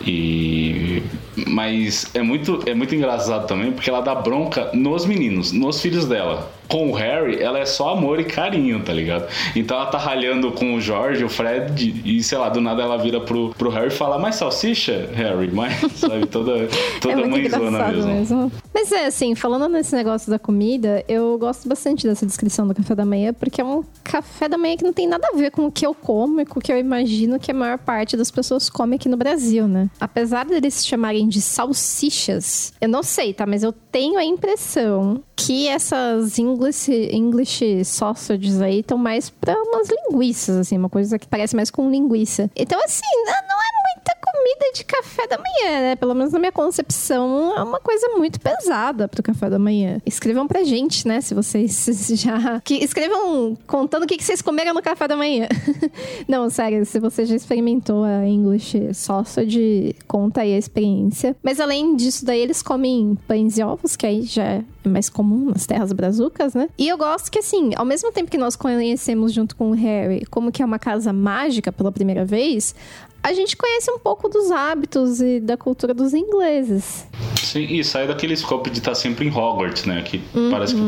E mas é muito é muito engraçado também porque ela dá bronca nos meninos, nos filhos dela com o Harry, ela é só amor e carinho, tá ligado? Então ela tá ralhando com o George, o Fred, e sei lá, do nada ela vira pro, pro Harry e fala: Mais salsicha, Harry? Mais, sabe? Toda, toda é mãezona mesmo. mesmo. Mas é assim, falando nesse negócio da comida, eu gosto bastante dessa descrição do café da manhã, porque é um café da manhã que não tem nada a ver com o que eu como e com o que eu imagino que a maior parte das pessoas come aqui no Brasil, né? Apesar deles se chamarem de salsichas, eu não sei, tá? Mas eu tenho a impressão que essas English, English sausages aí estão mais pra umas linguiças, assim, uma coisa que parece mais com linguiça. Então, assim, não é muita comida de café da manhã, né? Pelo menos na minha concepção, é uma coisa muito pesada pro café da manhã. Escrevam pra gente, né? Se vocês já. Que escrevam contando o que vocês comeram no café da manhã. não, sério, se você já experimentou a English sausage, conta aí a experiência. Mas além disso, daí eles comem pães e ovos, que aí já é mais comum nas terras brazucas, né? E eu gosto que, assim, ao mesmo tempo que nós conhecemos junto com o Harry como que é uma casa mágica pela primeira vez, a gente conhece um pouco dos hábitos e da cultura dos ingleses. Sim, e sai daquele escopo de estar sempre em Hogwarts, né? Que uhum. parece que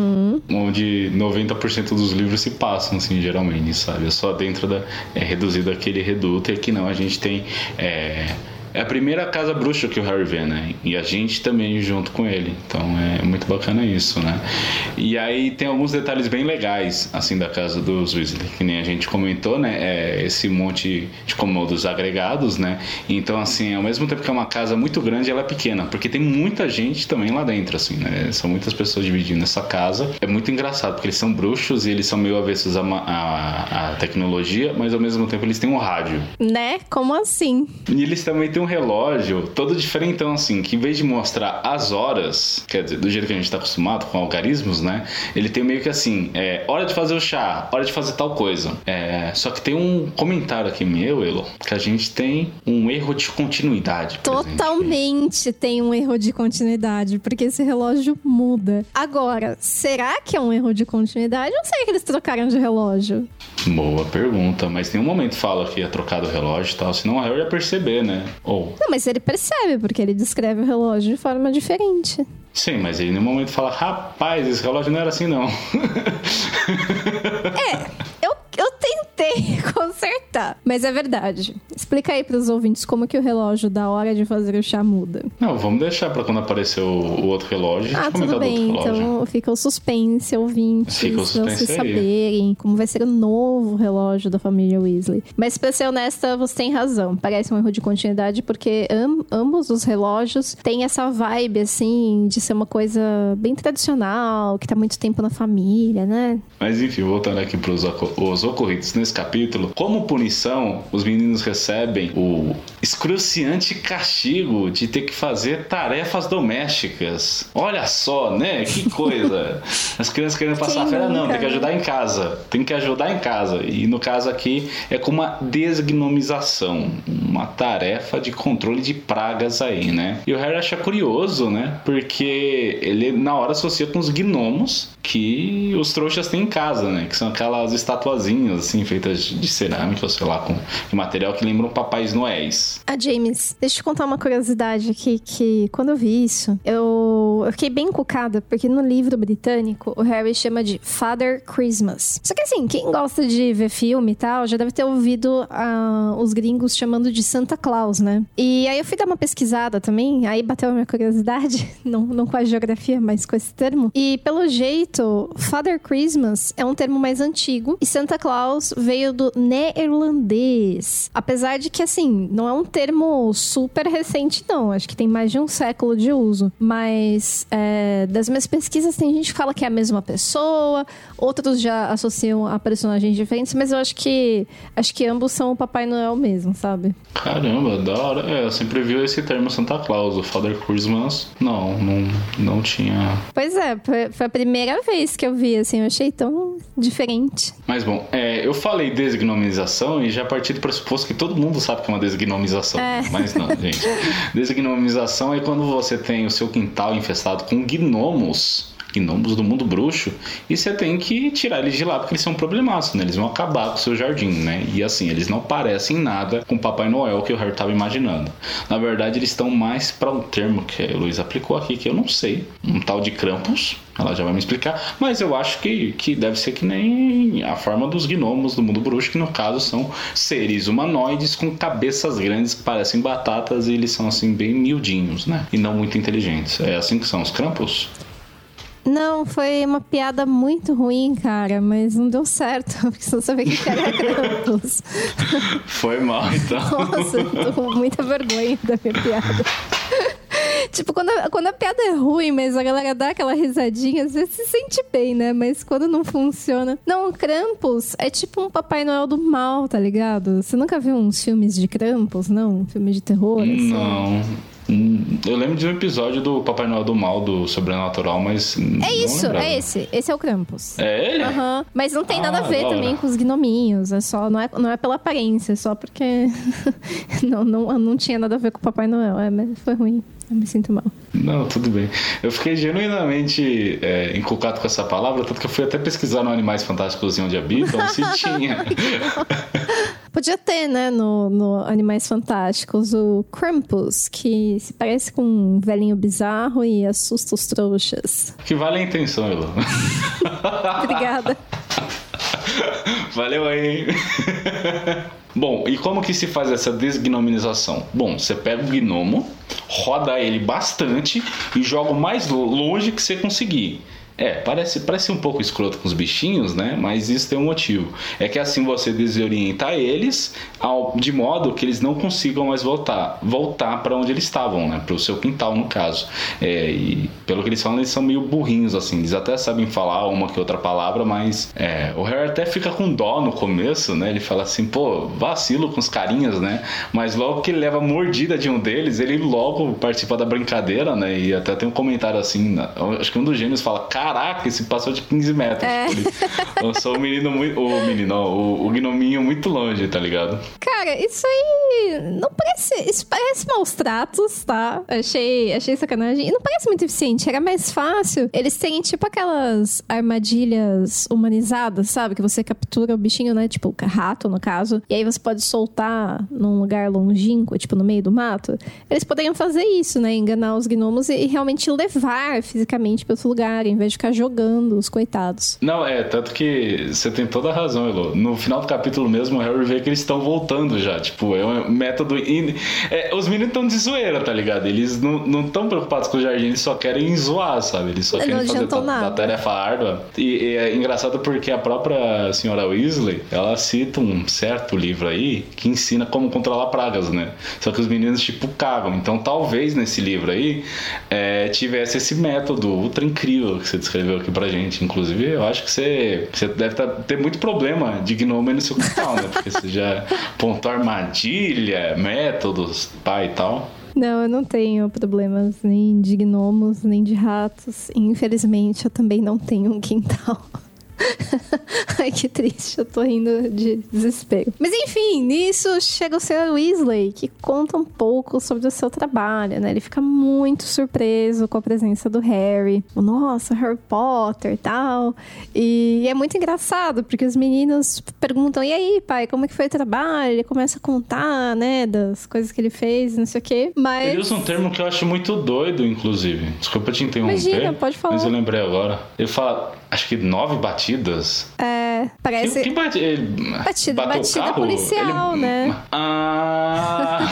onde 90% dos livros se passam, assim, geralmente, sabe? É só dentro da. É reduzido aquele reduto e aqui não, a gente tem. É, é a primeira casa bruxa que o Harry vê, né? E a gente também junto com ele. Então é muito bacana isso, né? E aí tem alguns detalhes bem legais, assim, da casa dos Weasley, que nem a gente comentou, né? É esse monte de cômodos agregados, né? Então, assim, ao mesmo tempo que é uma casa muito grande, ela é pequena, porque tem muita gente também lá dentro, assim, né? São muitas pessoas dividindo essa casa. É muito engraçado, porque eles são bruxos e eles são meio avessos à, à, à tecnologia, mas ao mesmo tempo eles têm um rádio. Né? Como assim? E eles também têm um relógio todo diferentão, assim, que em vez de mostrar as horas, quer dizer, do jeito que a gente tá acostumado com algarismos, né? Ele tem meio que assim, é, hora de fazer o chá, hora de fazer tal coisa. É, só que tem um comentário aqui meu, Elo, que a gente tem um erro de continuidade. Totalmente tem um erro de continuidade, porque esse relógio muda. Agora, será que é um erro de continuidade ou será que eles trocaram de relógio? Boa pergunta, mas tem um momento fala que ia trocar do relógio e tal, senão o Harry ia perceber, né? Ou. Não, mas ele percebe, porque ele descreve o relógio de forma diferente. Sim, mas ele no momento fala, rapaz, esse relógio não era assim, não. é, tentei consertar, mas é verdade. Explica aí para os ouvintes como que o relógio da hora de fazer o chá muda. Não, vamos deixar para quando aparecer o, o, outro relógio. Ah, tudo bem. Então fica o suspense, ouvintes, fica o suspense vocês saberem como vai ser o novo relógio da família Weasley. Mas para ser honesta, você tem razão. Parece um erro de continuidade porque am ambos os relógios têm essa vibe assim de ser uma coisa bem tradicional, que tá muito tempo na família, né? Mas enfim, voltando aqui para os ocorridos nesse capítulo, como punição, os meninos recebem o excruciante castigo de ter que fazer tarefas domésticas. Olha só, né? Que coisa. As crianças querendo passar a férias, não, tem que ajudar em casa. Tem que ajudar em casa. E no caso aqui é com uma desgnomização. Uma tarefa de controle de pragas aí, né? E o Harry acha curioso, né? Porque ele na hora associa com os gnomos que os trouxas têm em casa, né? Que são aquelas estatuazinhas, assim, feitas de cerâmica, ou sei lá, com material que lembram papais noéis. Ah, James, deixa eu te contar uma curiosidade aqui, que quando eu vi isso, eu, eu fiquei bem encucada, porque no livro britânico, o Harry chama de Father Christmas. Só que assim, quem gosta de ver filme e tal, já deve ter ouvido uh, os gringos chamando de Santa Claus, né? E aí eu fui dar uma pesquisada também, aí bateu a minha curiosidade, não, não com a geografia, mas com esse termo. E pelo jeito, Father Christmas é um termo mais antigo e Santa Claus veio do neerlandês. Apesar de que, assim, não é um termo super recente, não. Acho que tem mais de um século de uso. Mas é, das minhas pesquisas, tem gente que fala que é a mesma pessoa, outros já associam a personagens diferentes, mas eu acho que acho que ambos são o Papai Noel mesmo, sabe? Caramba, da hora. É, eu sempre vi esse termo Santa Claus, o Father Christmas. Não, não, não tinha. Pois é, foi a primeira vez que eu vi, assim, eu achei tão diferente. Mas bom, é, eu falei desgnomização e já parti do pressuposto que todo mundo sabe que é uma desgnomização. É. Mas não, gente. Desgnomização é quando você tem o seu quintal infestado com gnomos gnomos do mundo bruxo e você tem que tirar eles de lá porque eles são problemáticos, né? Eles vão acabar com o seu jardim, né? E assim, eles não parecem nada com o Papai Noel que o Harry estava imaginando. Na verdade, eles estão mais para um termo que a Luiz aplicou aqui que eu não sei, um tal de Krampus. Ela já vai me explicar, mas eu acho que, que deve ser que nem a forma dos gnomos do mundo bruxo, que no caso são seres humanoides com cabeças grandes parecem batatas e eles são assim bem miudinhos, né? E não muito inteligentes. É assim que são os Krampus? Não, foi uma piada muito ruim, cara, mas não deu certo, porque você não sabia que era Krampus. Foi mal, então. Nossa, eu tô com muita vergonha da minha piada. tipo, quando a, quando a piada é ruim, mas a galera dá aquela risadinha, você se sente bem, né? Mas quando não funciona. Não, Krampus é tipo um Papai Noel do mal, tá ligado? Você nunca viu uns filmes de Krampus, não? Filme de terror? Assim? Não. Eu lembro de um episódio do Papai Noel do Mal, do Sobrenatural, mas. É isso, é esse. Esse é o Krampus. É ele? Uhum. Mas não tem ah, nada a ver também com os gnominhos. É só. Não é, não é pela aparência, é só porque. não, não, não tinha nada a ver com o Papai Noel. É, mas foi ruim. Eu me sinto mal. Não, tudo bem. Eu fiquei genuinamente é, inculcado com essa palavra, tanto que eu fui até pesquisar no Animais Fantásticos Onde Habitam se tinha. Podia ter, né, no, no Animais Fantásticos, o Krampus, que se parece com um velhinho bizarro e assusta os trouxas. Que vale a intenção, Elo. Obrigada. Valeu aí. Bom, e como que se faz essa desgnominização? Bom, você pega o gnomo, roda ele bastante e joga o mais longe que você conseguir. É, parece, parece um pouco escroto com os bichinhos, né? Mas isso tem um motivo. É que assim você desorienta eles ao, de modo que eles não consigam mais voltar voltar para onde eles estavam, né? Para o seu quintal, no caso. É, e pelo que eles falam, eles são meio burrinhos, assim. Eles até sabem falar uma que outra palavra, mas é, o Harry até fica com dó no começo, né? Ele fala assim, pô, vacilo com os carinhas, né? Mas logo que ele leva a mordida de um deles, ele logo participa da brincadeira, né? E até tem um comentário assim, acho que um dos gêmeos fala, caraca, esse passou de 15 metros. É. Eu sou o menino muito. O menino, o, o gnominho muito longe, tá ligado? Cara, isso aí não parece. Isso parece maus tratos, tá? Achei, achei sacanagem. E não parece muito eficiente. Era mais fácil eles terem, tipo, aquelas armadilhas humanizadas, sabe? Que você captura o bichinho, né? Tipo, rato, no caso. E aí você pode soltar num lugar longínquo, tipo, no meio do mato. Eles poderiam fazer isso, né? Enganar os gnomos e, e realmente levar fisicamente para outro lugar, em vez de ficar jogando os coitados. Não, é, tanto que você tem toda a razão, Elo. No final do capítulo mesmo, o Harry vê que eles estão voltando já. Tipo, é um método. In... É, os meninos estão de zoeira, tá ligado? Eles não estão preocupados com o jardim, eles só querem zoar, sabe? Eles só querem fazer a, a tarefa árdua. E, e, é engraçado porque a própria senhora Weasley, ela cita um certo livro aí que ensina como controlar pragas, né? Só que os meninos, tipo, cagam. Então, talvez nesse livro aí é, tivesse esse método ultra incrível que você descreveu aqui pra gente. Inclusive, eu acho que você, você deve tá, ter muito problema de gnome no seu canal, né? Porque você já pontou armadilha, métodos, pai e tal. Não, eu não tenho problemas nem de gnomos, nem de ratos. Infelizmente, eu também não tenho um quintal. Ai, que triste, eu tô rindo de desespero. Mas enfim, nisso chega o Sr. Weasley, que conta um pouco sobre o seu trabalho, né? Ele fica muito surpreso com a presença do Harry. Nossa, Harry Potter e tal. E é muito engraçado, porque os meninos perguntam: e aí, pai, como é que foi o trabalho? Ele começa a contar, né, das coisas que ele fez, não sei o quê. Mas. Ele usa um termo que eu acho muito doido, inclusive. Desculpa te interromper. Imagina, pode falar. Mas eu lembrei agora. Ele fala, acho que nove batidas. É, parece. Que, que bate... ele batida, bateu batida policial, Ele- né? Ah.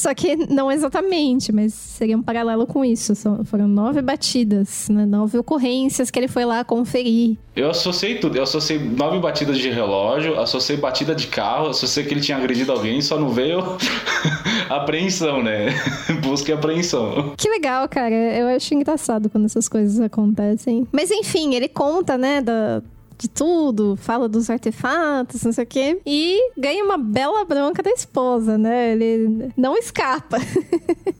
Só que não exatamente, mas seria um paralelo com isso. Foram nove batidas, né? Nove ocorrências que ele foi lá conferir. Eu associei tudo. Eu associei nove batidas de relógio, associei batida de carro, associei que ele tinha agredido alguém, só não veio apreensão, né? Busca e apreensão. Que legal, cara. Eu acho engraçado quando essas coisas acontecem. Mas enfim, ele conta, né, da. De tudo, fala dos artefatos, não sei o quê. E ganha uma bela bronca da esposa, né? Ele não escapa.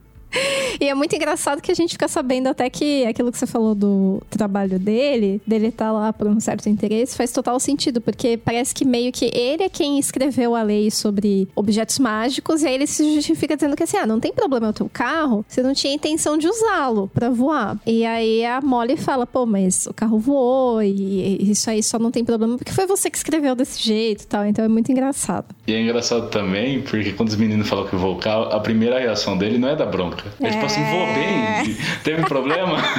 E é muito engraçado que a gente fica sabendo até que aquilo que você falou do trabalho dele, dele estar lá por um certo interesse, faz total sentido, porque parece que meio que ele é quem escreveu a lei sobre objetos mágicos, e aí ele se justifica dizendo que assim, ah, não tem problema o teu carro, você não tinha intenção de usá-lo pra voar. E aí a Molly fala, pô, mas o carro voou, e isso aí só não tem problema, porque foi você que escreveu desse jeito e tal, então é muito engraçado. E é engraçado também, porque quando os meninos falam que voou o carro, a primeira reação dele não é da bronca. É, tipo assim, voou bem, teve problema.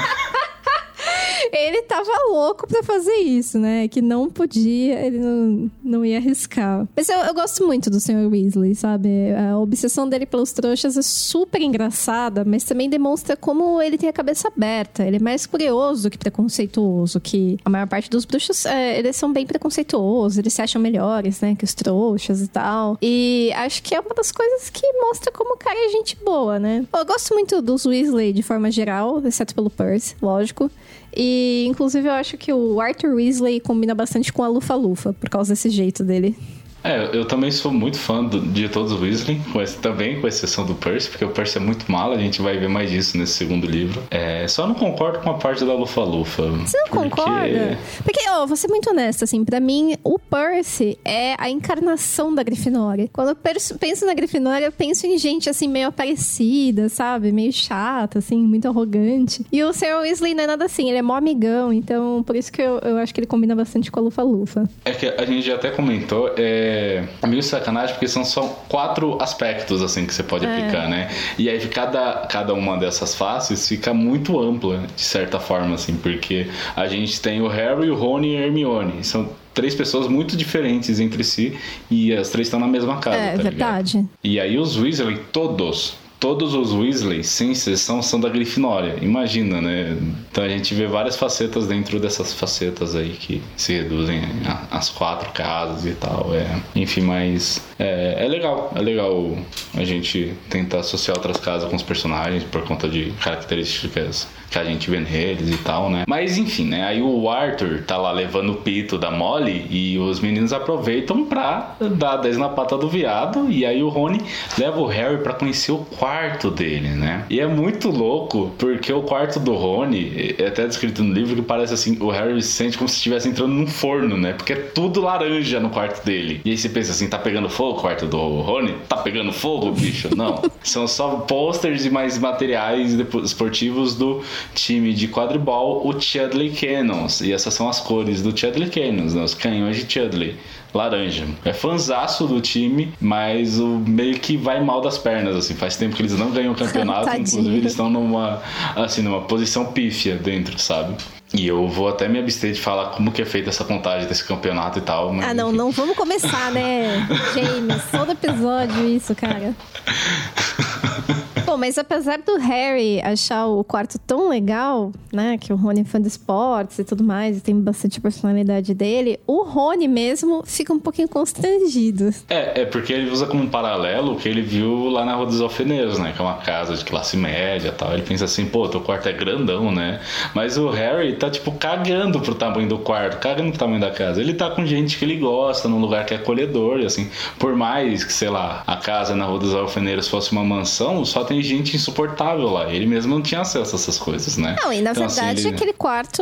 Ele tava louco pra fazer isso, né? Que não podia, ele não, não ia arriscar. Mas eu, eu gosto muito do Sr. Weasley, sabe? A obsessão dele pelos trouxas é super engraçada, mas também demonstra como ele tem a cabeça aberta. Ele é mais curioso que preconceituoso, que a maior parte dos bruxos, é, eles são bem preconceituosos, eles se acham melhores, né? Que os trouxas e tal. E acho que é uma das coisas que mostra como o cara é gente boa, né? Eu gosto muito dos Weasley de forma geral, exceto pelo Percy, lógico. E, inclusive, eu acho que o Arthur Weasley combina bastante com a Lufa-Lufa, por causa desse jeito dele. É, eu também sou muito fã do- de todos os Weasley, também com exceção do Percy, porque o Percy é muito malo, a gente vai ver mais disso nesse segundo livro. É, só não concordo com a parte da Lufa-Lufa. Você não porque- concorda? Porque, ó, vou ser muito honesta, assim, pra mim, o Percy é a encarnação da Grifinória. Quando eu penso na Grifinória, eu penso em gente, assim, meio aparecida, sabe? Meio chata, assim, muito arrogante. E o Sr. Weasley não é nada assim, ele é mó amigão, então por isso que eu, eu acho que ele combina bastante com a Lufa-Lufa. É que a gente já até comentou, é meio sacanagem, porque são só quatro aspectos assim que você pode É. aplicar, né? E aí cada, cada uma dessas faces fica muito ampla, de certa forma, assim, porque a gente tem o Harry, o Rony e a Hermione. São três pessoas muito diferentes entre si e as três estão na mesma casa, é, tá ligado? verdade. E aí os Weasley, todos, todos os Weasley, sem exceção, são da Grifinória. Imagina, né? Então a gente vê várias facetas dentro dessas facetas aí que se reduzem às quatro casas e tal. É, enfim, mas é, é legal, é legal a gente tentar associar outras casas com os personagens por conta de características que a gente vê neles e tal, né? Mas enfim, né? Aí o Arthur tá lá levando o pito da Molly e os meninos aproveitam pra dar 10 na pata do viado. E aí o Rony leva o Harry pra conhecer o quarto dele, né? E é muito louco porque o quarto do Rony é até descrito no livro que parece assim: o Harry se sente como se estivesse entrando num forno, né? Porque é tudo laranja no quarto dele. E aí você pensa assim: tá pegando fogo o quarto do Rony? Tá pegando fogo, bicho? Não. São só posters e mais materiais esportivos do time de quadribol, o Chudley Cannons. E essas são as cores do Chudley Cannons, né? Os canhões de Chudley. Laranja. É fanzaço do time, mas o meio que vai mal das pernas, assim. Faz tempo que eles não ganham o campeonato, Tadinho. inclusive eles estão numa, assim, numa posição pífia dentro, sabe? E eu vou até me abster de falar como que é feita essa contagem desse campeonato e tal. Mas Ah, não, enfim. não vamos começar, né, James? Todo episódio isso, cara. Bom, mas apesar do Harry achar o quarto tão legal, né? Que o Rony é fã de esportes e tudo mais, e tem bastante personalidade dele, o Rony mesmo fica um pouquinho constrangido. É, é porque ele usa como um paralelo o que ele viu lá na Rua dos Alfeneiros, né? Que é uma casa de classe média e tal. Ele pensa assim, pô, teu quarto é grandão, né? Mas o Harry tá, tipo, cagando pro tamanho do quarto, cagando pro tamanho da casa. Ele tá com gente que ele gosta, num lugar que é acolhedor, e assim. Por mais que, sei lá, a casa na Rua dos Alfeneiros fosse uma mansão, só tem gente insuportável lá. Ele mesmo não tinha acesso a essas coisas, né? Não, e na Então, assim, verdade ele- aquele quarto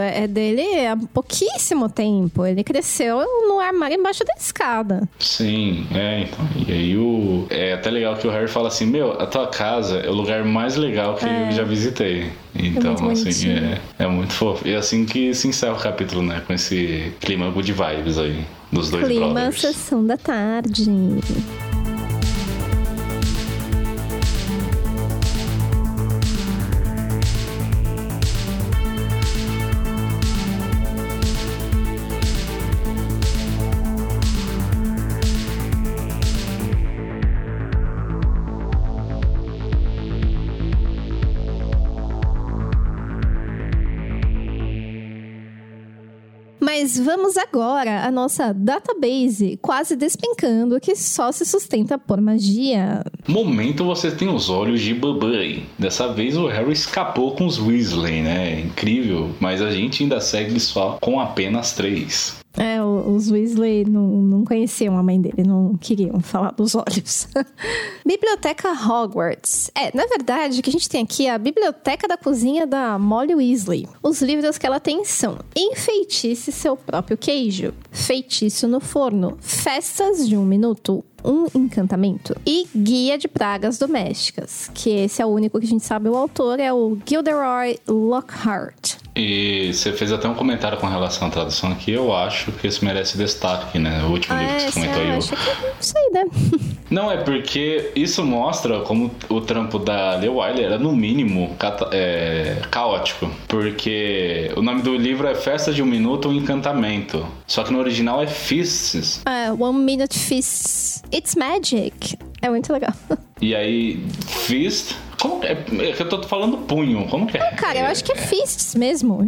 é dele há pouquíssimo tempo. Ele cresceu no armário embaixo da escada. Sim, é, então. E aí o. É até legal que o Harry fala assim: Meu, a tua casa é o lugar mais legal que É. eu já visitei. Então, muito assim, é, é muito fofo. E é assim que se encerra o capítulo, né? Com esse clima good vibes aí dos dois Clima brothers. sessão da tarde. Mas vamos agora à nossa database, quase despencando, que só se sustenta por magia. Momento você tem os olhos de Bubby. Dessa vez o Harry escapou com os Weasley, né? Incrível. Mas a gente ainda segue só com apenas três. É, os Weasley não, não conheciam a mãe dele, não queriam falar dos olhos. Biblioteca Hogwarts. É, na verdade, o que a gente tem aqui é a biblioteca da cozinha da Molly Weasley. Os livros que ela tem são Enfeitice seu próprio queijo, Feitiço no forno, Festas de um minuto, um encantamento e Guia de Pragas Domésticas, que esse é o único que a gente sabe o autor, é o Gilderoy Lockhart. E você fez até um comentário com relação à tradução aqui. Eu acho que esse merece destaque, né? O último Ah, livro que é, você comentou aí. o- acha que... Não sei, né? Não, é porque isso mostra como o trampo da Leo Wiley era, no mínimo, é, caótico. Porque o nome do livro é Festa de um Minuto, um Encantamento. Só que no original é Fists. É, One Minute Fists. It's magic. É muito legal. E aí, Fist... Como que é? É que eu tô falando punho. Como que é? Cara, eu acho que é fists mesmo.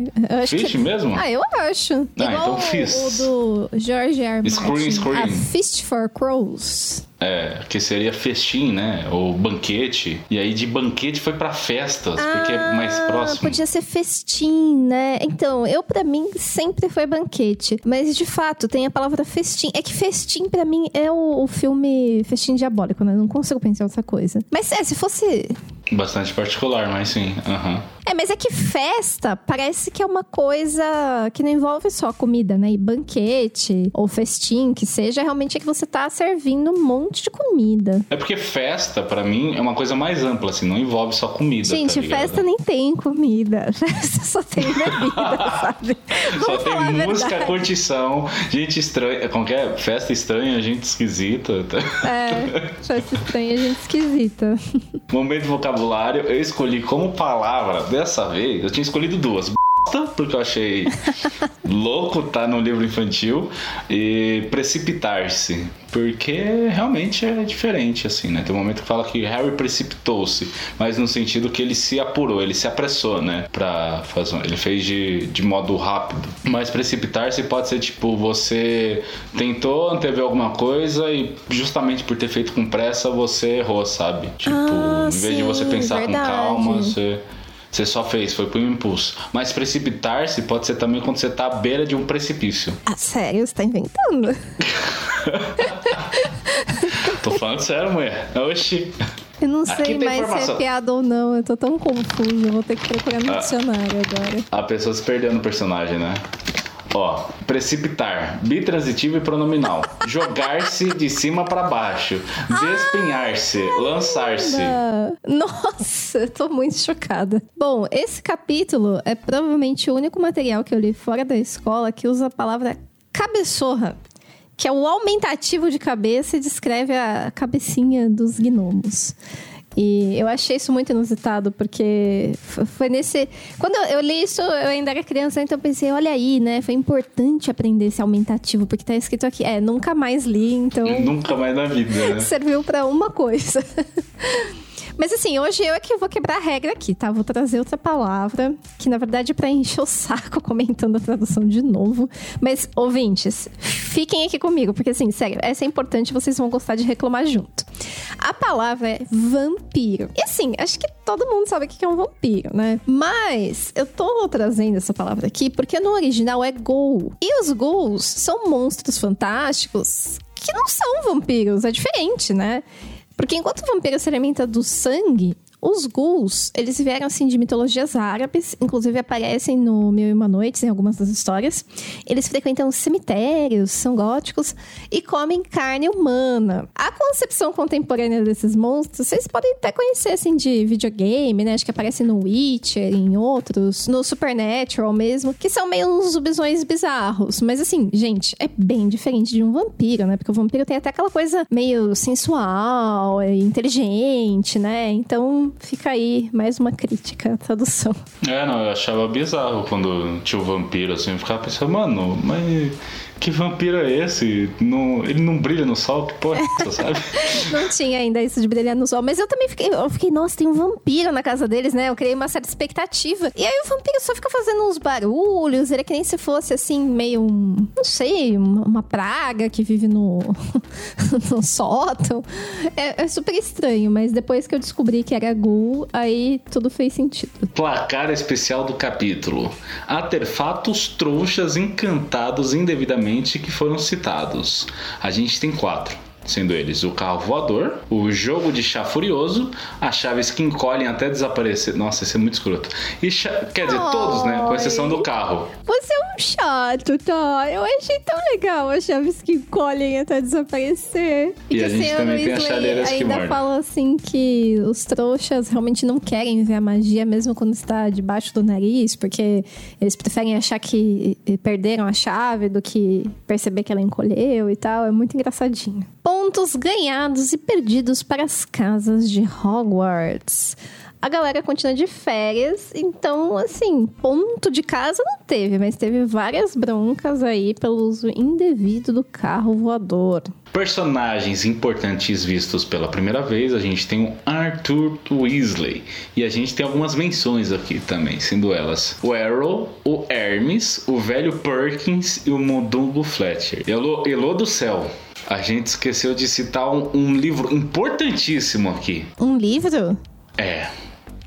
Fist que... mesmo? Ah, eu acho. Ah, Igual então o- fists. o do George R. Screen, screen. A Fist for Crows. É, que seria festim, né? Ou banquete. E aí de banquete foi pra festas, porque é mais Ah, próximo. Podia ser festim, né? Então, eu pra mim sempre foi banquete. Mas de fato, tem a palavra festim. É que festim pra mim é o, o filme Festim Diabólico, né? Não consigo pensar em outra coisa. Mas é, se fosse Bastante particular, mas sim. aham. É, mas é que festa parece que é uma coisa que não envolve só comida, né? E banquete ou festim, que seja, realmente é que você tá servindo um monte de comida. É porque festa, pra mim, é uma coisa mais ampla, assim, não envolve só comida. Gente, tá festa nem tem comida. Festa só tem bebida, sabe? Só Vamos tem música, curtição, gente estranha. Como que é? Festa estranha, gente esquisita. É, festa estranha, gente esquisita. Momento vocabulário, eu escolhi como palavra dessa vez, eu tinha escolhido duas. Bosta, porque eu achei louco tá no livro infantil, e precipitar-se, porque realmente é diferente, assim, né? Tem um momento que fala que Harry precipitou-se, mas no sentido que ele se apurou, ele se apressou, né? Pra fazer. Ele fez de, de modo rápido. Mas precipitar-se pode ser tipo, você tentou antever alguma coisa e justamente por ter feito com pressa, você errou, sabe? Tipo, Ah, em vez de você sim, pensar verdade. com calma, você. Você só fez, foi por um impulso. Mas precipitar-se pode ser também quando você tá à beira de um precipício. Ah, sério? Você tá inventando? Tô falando sério, mulher. Oxi. Eu não sei mais se informação. é piada ou não. Eu tô tão confusa. Eu vou ter que procurar no Ah. dicionário agora. A pessoa se perdeu no personagem, né? Ó, precipitar, bitransitivo e pronominal. Jogar-se de cima pra baixo. Despenhar-se, lançar-se. Ah, Nossa, eu tô muito chocada. Bom, esse capítulo é provavelmente o único material que eu li fora da escola que usa a palavra cabeçorra, que é o aumentativo de cabeça e descreve a cabecinha dos gnomos. E eu achei isso muito inusitado, porque foi nesse. Quando eu, li isso, eu ainda era criança, então eu pensei, olha aí, né? Foi importante aprender esse aumentativo, porque tá escrito aqui. É, nunca mais li, então Nunca mais na vida, né? serviu pra uma coisa. Mas assim, hoje eu é que vou quebrar a regra aqui, tá? Vou trazer outra palavra, que na verdade é pra encher o saco comentando a tradução de novo. Mas, ouvintes, fiquem aqui comigo, porque assim, sério, essa é importante, vocês vão gostar de reclamar junto. A palavra é vampiro. E assim, acho que todo mundo sabe o que é um vampiro, né? Mas eu tô trazendo essa palavra aqui porque no original é ghoul. E os ghouls são monstros fantásticos que não são vampiros, é diferente, né? Porque enquanto o vampiro se alimenta do sangue, os ghouls, eles vieram assim de mitologias árabes, inclusive aparecem no Mil e Uma Noites, em algumas das histórias. Eles frequentam cemitérios, são góticos e comem carne humana. A concepção contemporânea desses monstros, vocês podem até conhecer assim de videogame, né? Acho que aparece no Witcher, em outros, no Supernatural mesmo, que são meio uns zubizões bizarros. Mas assim, gente, é bem diferente de um vampiro, né? Porque o vampiro tem até aquela coisa meio sensual, inteligente, né? Então, fica aí mais uma crítica à tradução. É, não, eu achava bizarro quando tinha o vampiro, assim, eu ficava pensando, mano, mas que vampiro é esse? Não, ele não brilha no sol? Que porra é sabe? não tinha ainda isso de brilhar no sol. Mas eu também fiquei, eu fiquei, nossa, tem um vampiro na casa deles, né? Eu criei uma certa expectativa. E aí o vampiro só fica fazendo uns barulhos. Ele é que nem se fosse, assim, meio um, não sei, uma, uma praga que vive no, no sótão. É, é, super estranho, mas depois que eu descobri que era Ghoul, aí tudo fez sentido. Placar especial do capítulo. Artefatos trouxas encantados indevidamente que foram citados. A gente tem quatro sendo eles o carro voador, o jogo de chá furioso, as chaves que encolhem até desaparecer. Nossa, isso é muito escroto. E chá... Quer dizer, Ai. todos, né? Com exceção do carro. Você é um chato, tá? Eu achei tão legal as chaves que encolhem até desaparecer. E, e a gente também tem as chaleiras que mordem. Ainda fala assim que os trouxas realmente não querem ver a magia mesmo quando está debaixo do nariz, porque eles preferem achar que perderam a chave do que perceber que ela encolheu e tal. É muito engraçadinho. Pontos ganhados e perdidos para as casas de Hogwarts a galera continua de férias, então, assim, ponto de casa não teve, mas teve várias broncas aí pelo uso indevido do carro voador. Personagens importantes vistos pela primeira vez, a gente tem o Arthur Weasley. E a gente tem algumas menções aqui também, sendo elas o Arrow, o Hermes, o velho Perkins e o Mudungo Fletcher. Elô, Elô do céu, a gente esqueceu de citar um, um livro importantíssimo aqui. Um livro? É.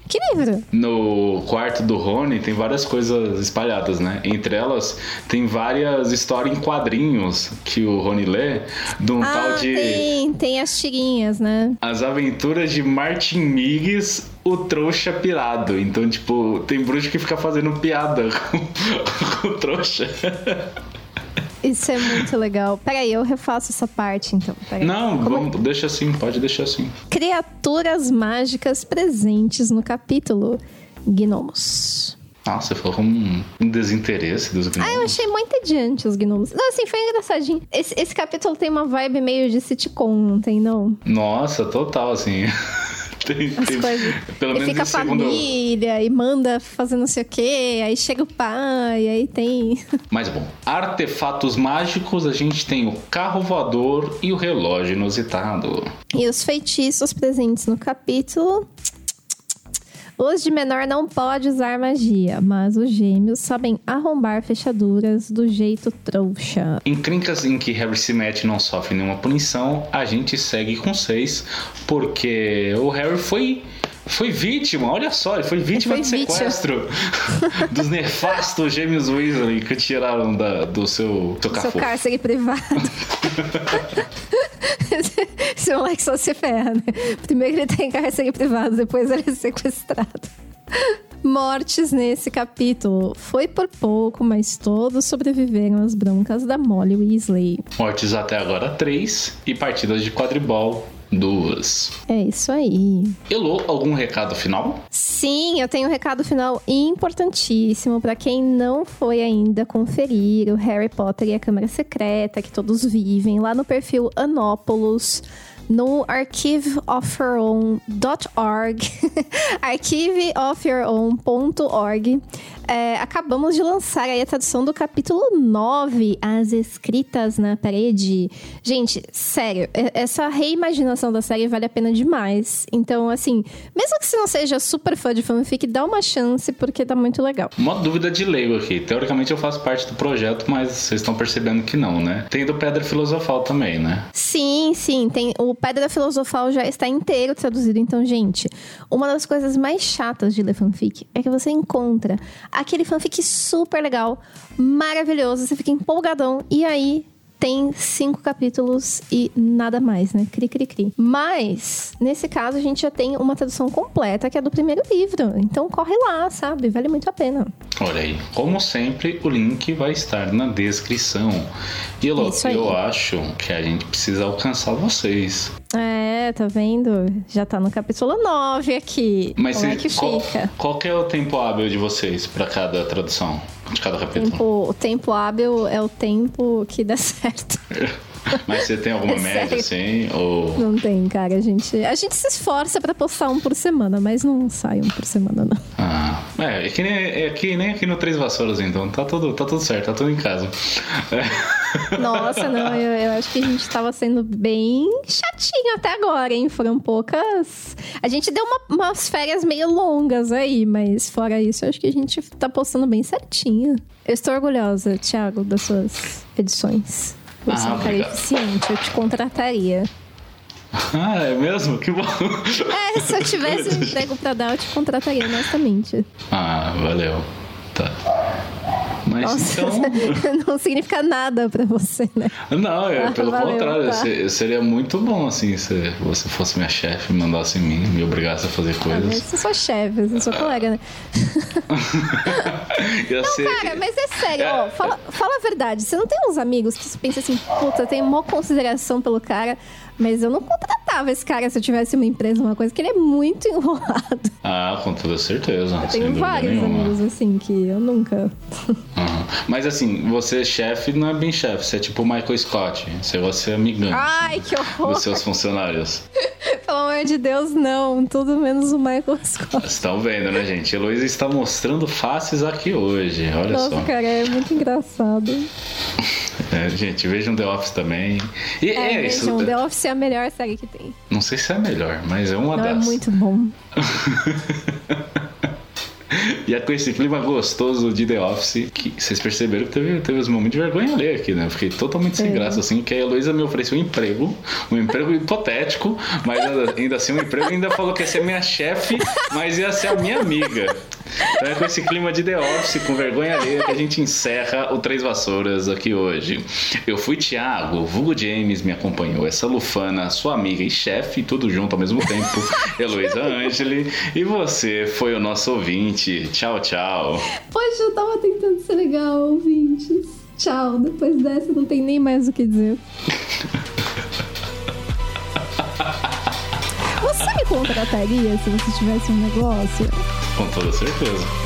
Que livro? No quarto do Rony tem várias coisas espalhadas, né? Entre elas, tem várias histórias em quadrinhos que o Rony lê de um ah, tal de. Tem, tem as tirinhas, né? As aventuras de Martin Miggs, o trouxa pirado. Então, tipo, tem bruxo que fica fazendo piada com, com o trouxa. Isso é muito legal. Peraí, eu refaço essa parte, então. Peraí. Não, vamos, deixa assim, pode deixar assim. Criaturas mágicas presentes no capítulo Gnomos. Ah, você falou com um, um desinteresse dos gnomos. Ah, eu achei muito adiante os gnomos. Não, assim, foi engraçadinho. Esse, esse capítulo tem uma vibe meio de sitcom, não tem, não? Nossa, total, assim. tem. Pelo menos fica a família e manda fazer não sei o quê, aí chega o pai, aí tem. Mas bom, artefatos mágicos, a gente tem o carro voador e o relógio inusitado. E os feitiços presentes no capítulo. Os de menor não pode usar magia, mas os gêmeos sabem arrombar fechaduras do jeito trouxa. Em críticas em que Harry se mete e não sofre nenhuma punição, a gente segue com seis, porque o Harry foi foi vítima, olha só, ele foi vítima ele foi de sequestro dos nefastos gêmeos Weasley que tiraram da, do seu, seu, seu cárcere privado. Esse moleque só se ferra, né? Primeiro ele tem cárcere privado, depois ele é sequestrado. Mortes nesse capítulo. Foi por pouco, mas todos sobreviveram às broncas da Molly Weasley. Mortes até agora três e partidas de quadribol duas. É isso aí. Elô, algum recado final? Sim, eu tenho um recado final importantíssimo para quem não foi ainda conferir o Harry Potter e a Câmara Secreta que todos vivem lá no perfil Anópolis no archiveofyourown.org, archiveofyourown.org, é, acabamos de lançar aí a tradução do capítulo 9, As Escritas na Parede. Gente, sério, essa reimaginação da série vale a pena demais. Então, assim, mesmo que você não seja super fã de fanfic, dá uma chance, porque tá muito legal. Uma dúvida de leigo aqui. Teoricamente eu faço parte do projeto, mas vocês estão percebendo que não, né? Tem do Pedra Filosofal também, né? Sim, sim. Tem, o Pedra Filosofal já está inteiro traduzido. Então, gente, uma das coisas mais chatas de ler fanfic é que você encontra aquele fanfic super legal, maravilhoso, você fica empolgadão e aí tem cinco capítulos e nada mais, né? Cri, cri, cri. Mas, nesse caso, a gente já tem uma tradução completa, que é do primeiro livro. Então, corre lá, sabe? Vale muito a pena. Olha aí. Como sempre, o link vai estar na descrição. E, Elô, eu acho que a gente precisa alcançar vocês. É, tá vendo? Já tá no capítulo 9 aqui. Mas Como se, é que qual, fica? Qual que é o tempo hábil de vocês para cada tradução? De cada capítulo? Tempo, o tempo hábil é o tempo que dá certo. Mas você tem alguma É média, sério. assim? Ou... Não tem, cara. A gente, a gente se esforça pra postar um por semana, mas não sai um por semana, não. Ah, é, é que, nem, é que nem aqui no Três Vassouras, então. Tá tudo, tá tudo certo, tá tudo em casa. É. Nossa, não, eu, eu acho que a gente tava sendo bem chatinho até agora, hein? Foram poucas. A gente deu uma- umas férias meio longas aí, mas fora isso, eu acho que a gente tá postando bem certinho. Eu estou orgulhosa, Thiago, das suas edições. Você Ah, é um cara obrigado. eficiente, eu te contrataria. Ah, é mesmo? Que bom. É, se eu tivesse um emprego pra dar, eu te contrataria, honestamente. Ah, valeu. Tá. Mas Nossa, então. não significa nada pra você, né? Não, é, Ah, pelo valeu, contrário, tá. se- seria muito bom assim se você fosse minha chefe, mandasse em mim, me obrigasse a fazer Ah, coisas. você é sua chefe, você é sua colega, né? Ia ser- Cara, mas é sério, ó, fala, fala a verdade. Você não tem uns amigos que você pensa assim, puta, eu tenho maior consideração pelo cara, mas eu não contratava esse cara se eu tivesse uma empresa, uma coisa, que ele é muito enrolado. Ah, com toda certeza. Eu tenho vários nenhuma. amigos assim que eu nunca. Aham. Mas assim, você é chefe não é bem chefe, você é tipo o Michael Scott. Você você é amigante Ai, que horror! dos seus funcionários. Pelo amor de Deus, não. Tudo menos o Michael Scott. Vocês estão vendo, né, gente? Heloísa está mostrando faces aqui hoje. Olha Nossa, só. cara, é muito engraçado. É, gente, vejam The Office também. E É, é, isso. vejam, The Office é a melhor série que tem. Não sei se é a melhor, mas é uma Não, é das. muito bom. E é com esse clima gostoso de The Office que vocês perceberam que teve, teve uns momentos de vergonha ali aqui, né? Eu fiquei totalmente sem É. graça, assim, que a Heloísa me ofereceu um emprego, um emprego hipotético, mas ainda assim um emprego ainda falou que ia ser minha chefe, mas ia ser a minha amiga. Então é com esse clima de The Office, com vergonha alheia, que a gente encerra o Três Vassouras aqui hoje. Eu fui Thiago, o Vulgo James me acompanhou, essa Lufana, sua amiga e chefe, tudo junto ao mesmo tempo, Heloísa Angeli, e você foi o nosso ouvinte. Tchau, tchau. Poxa, eu tava tentando ser legal, ouvintes. Tchau. Depois dessa, não tem nem mais o que dizer. Você me contrataria se você tivesse um negócio? Com toda certeza.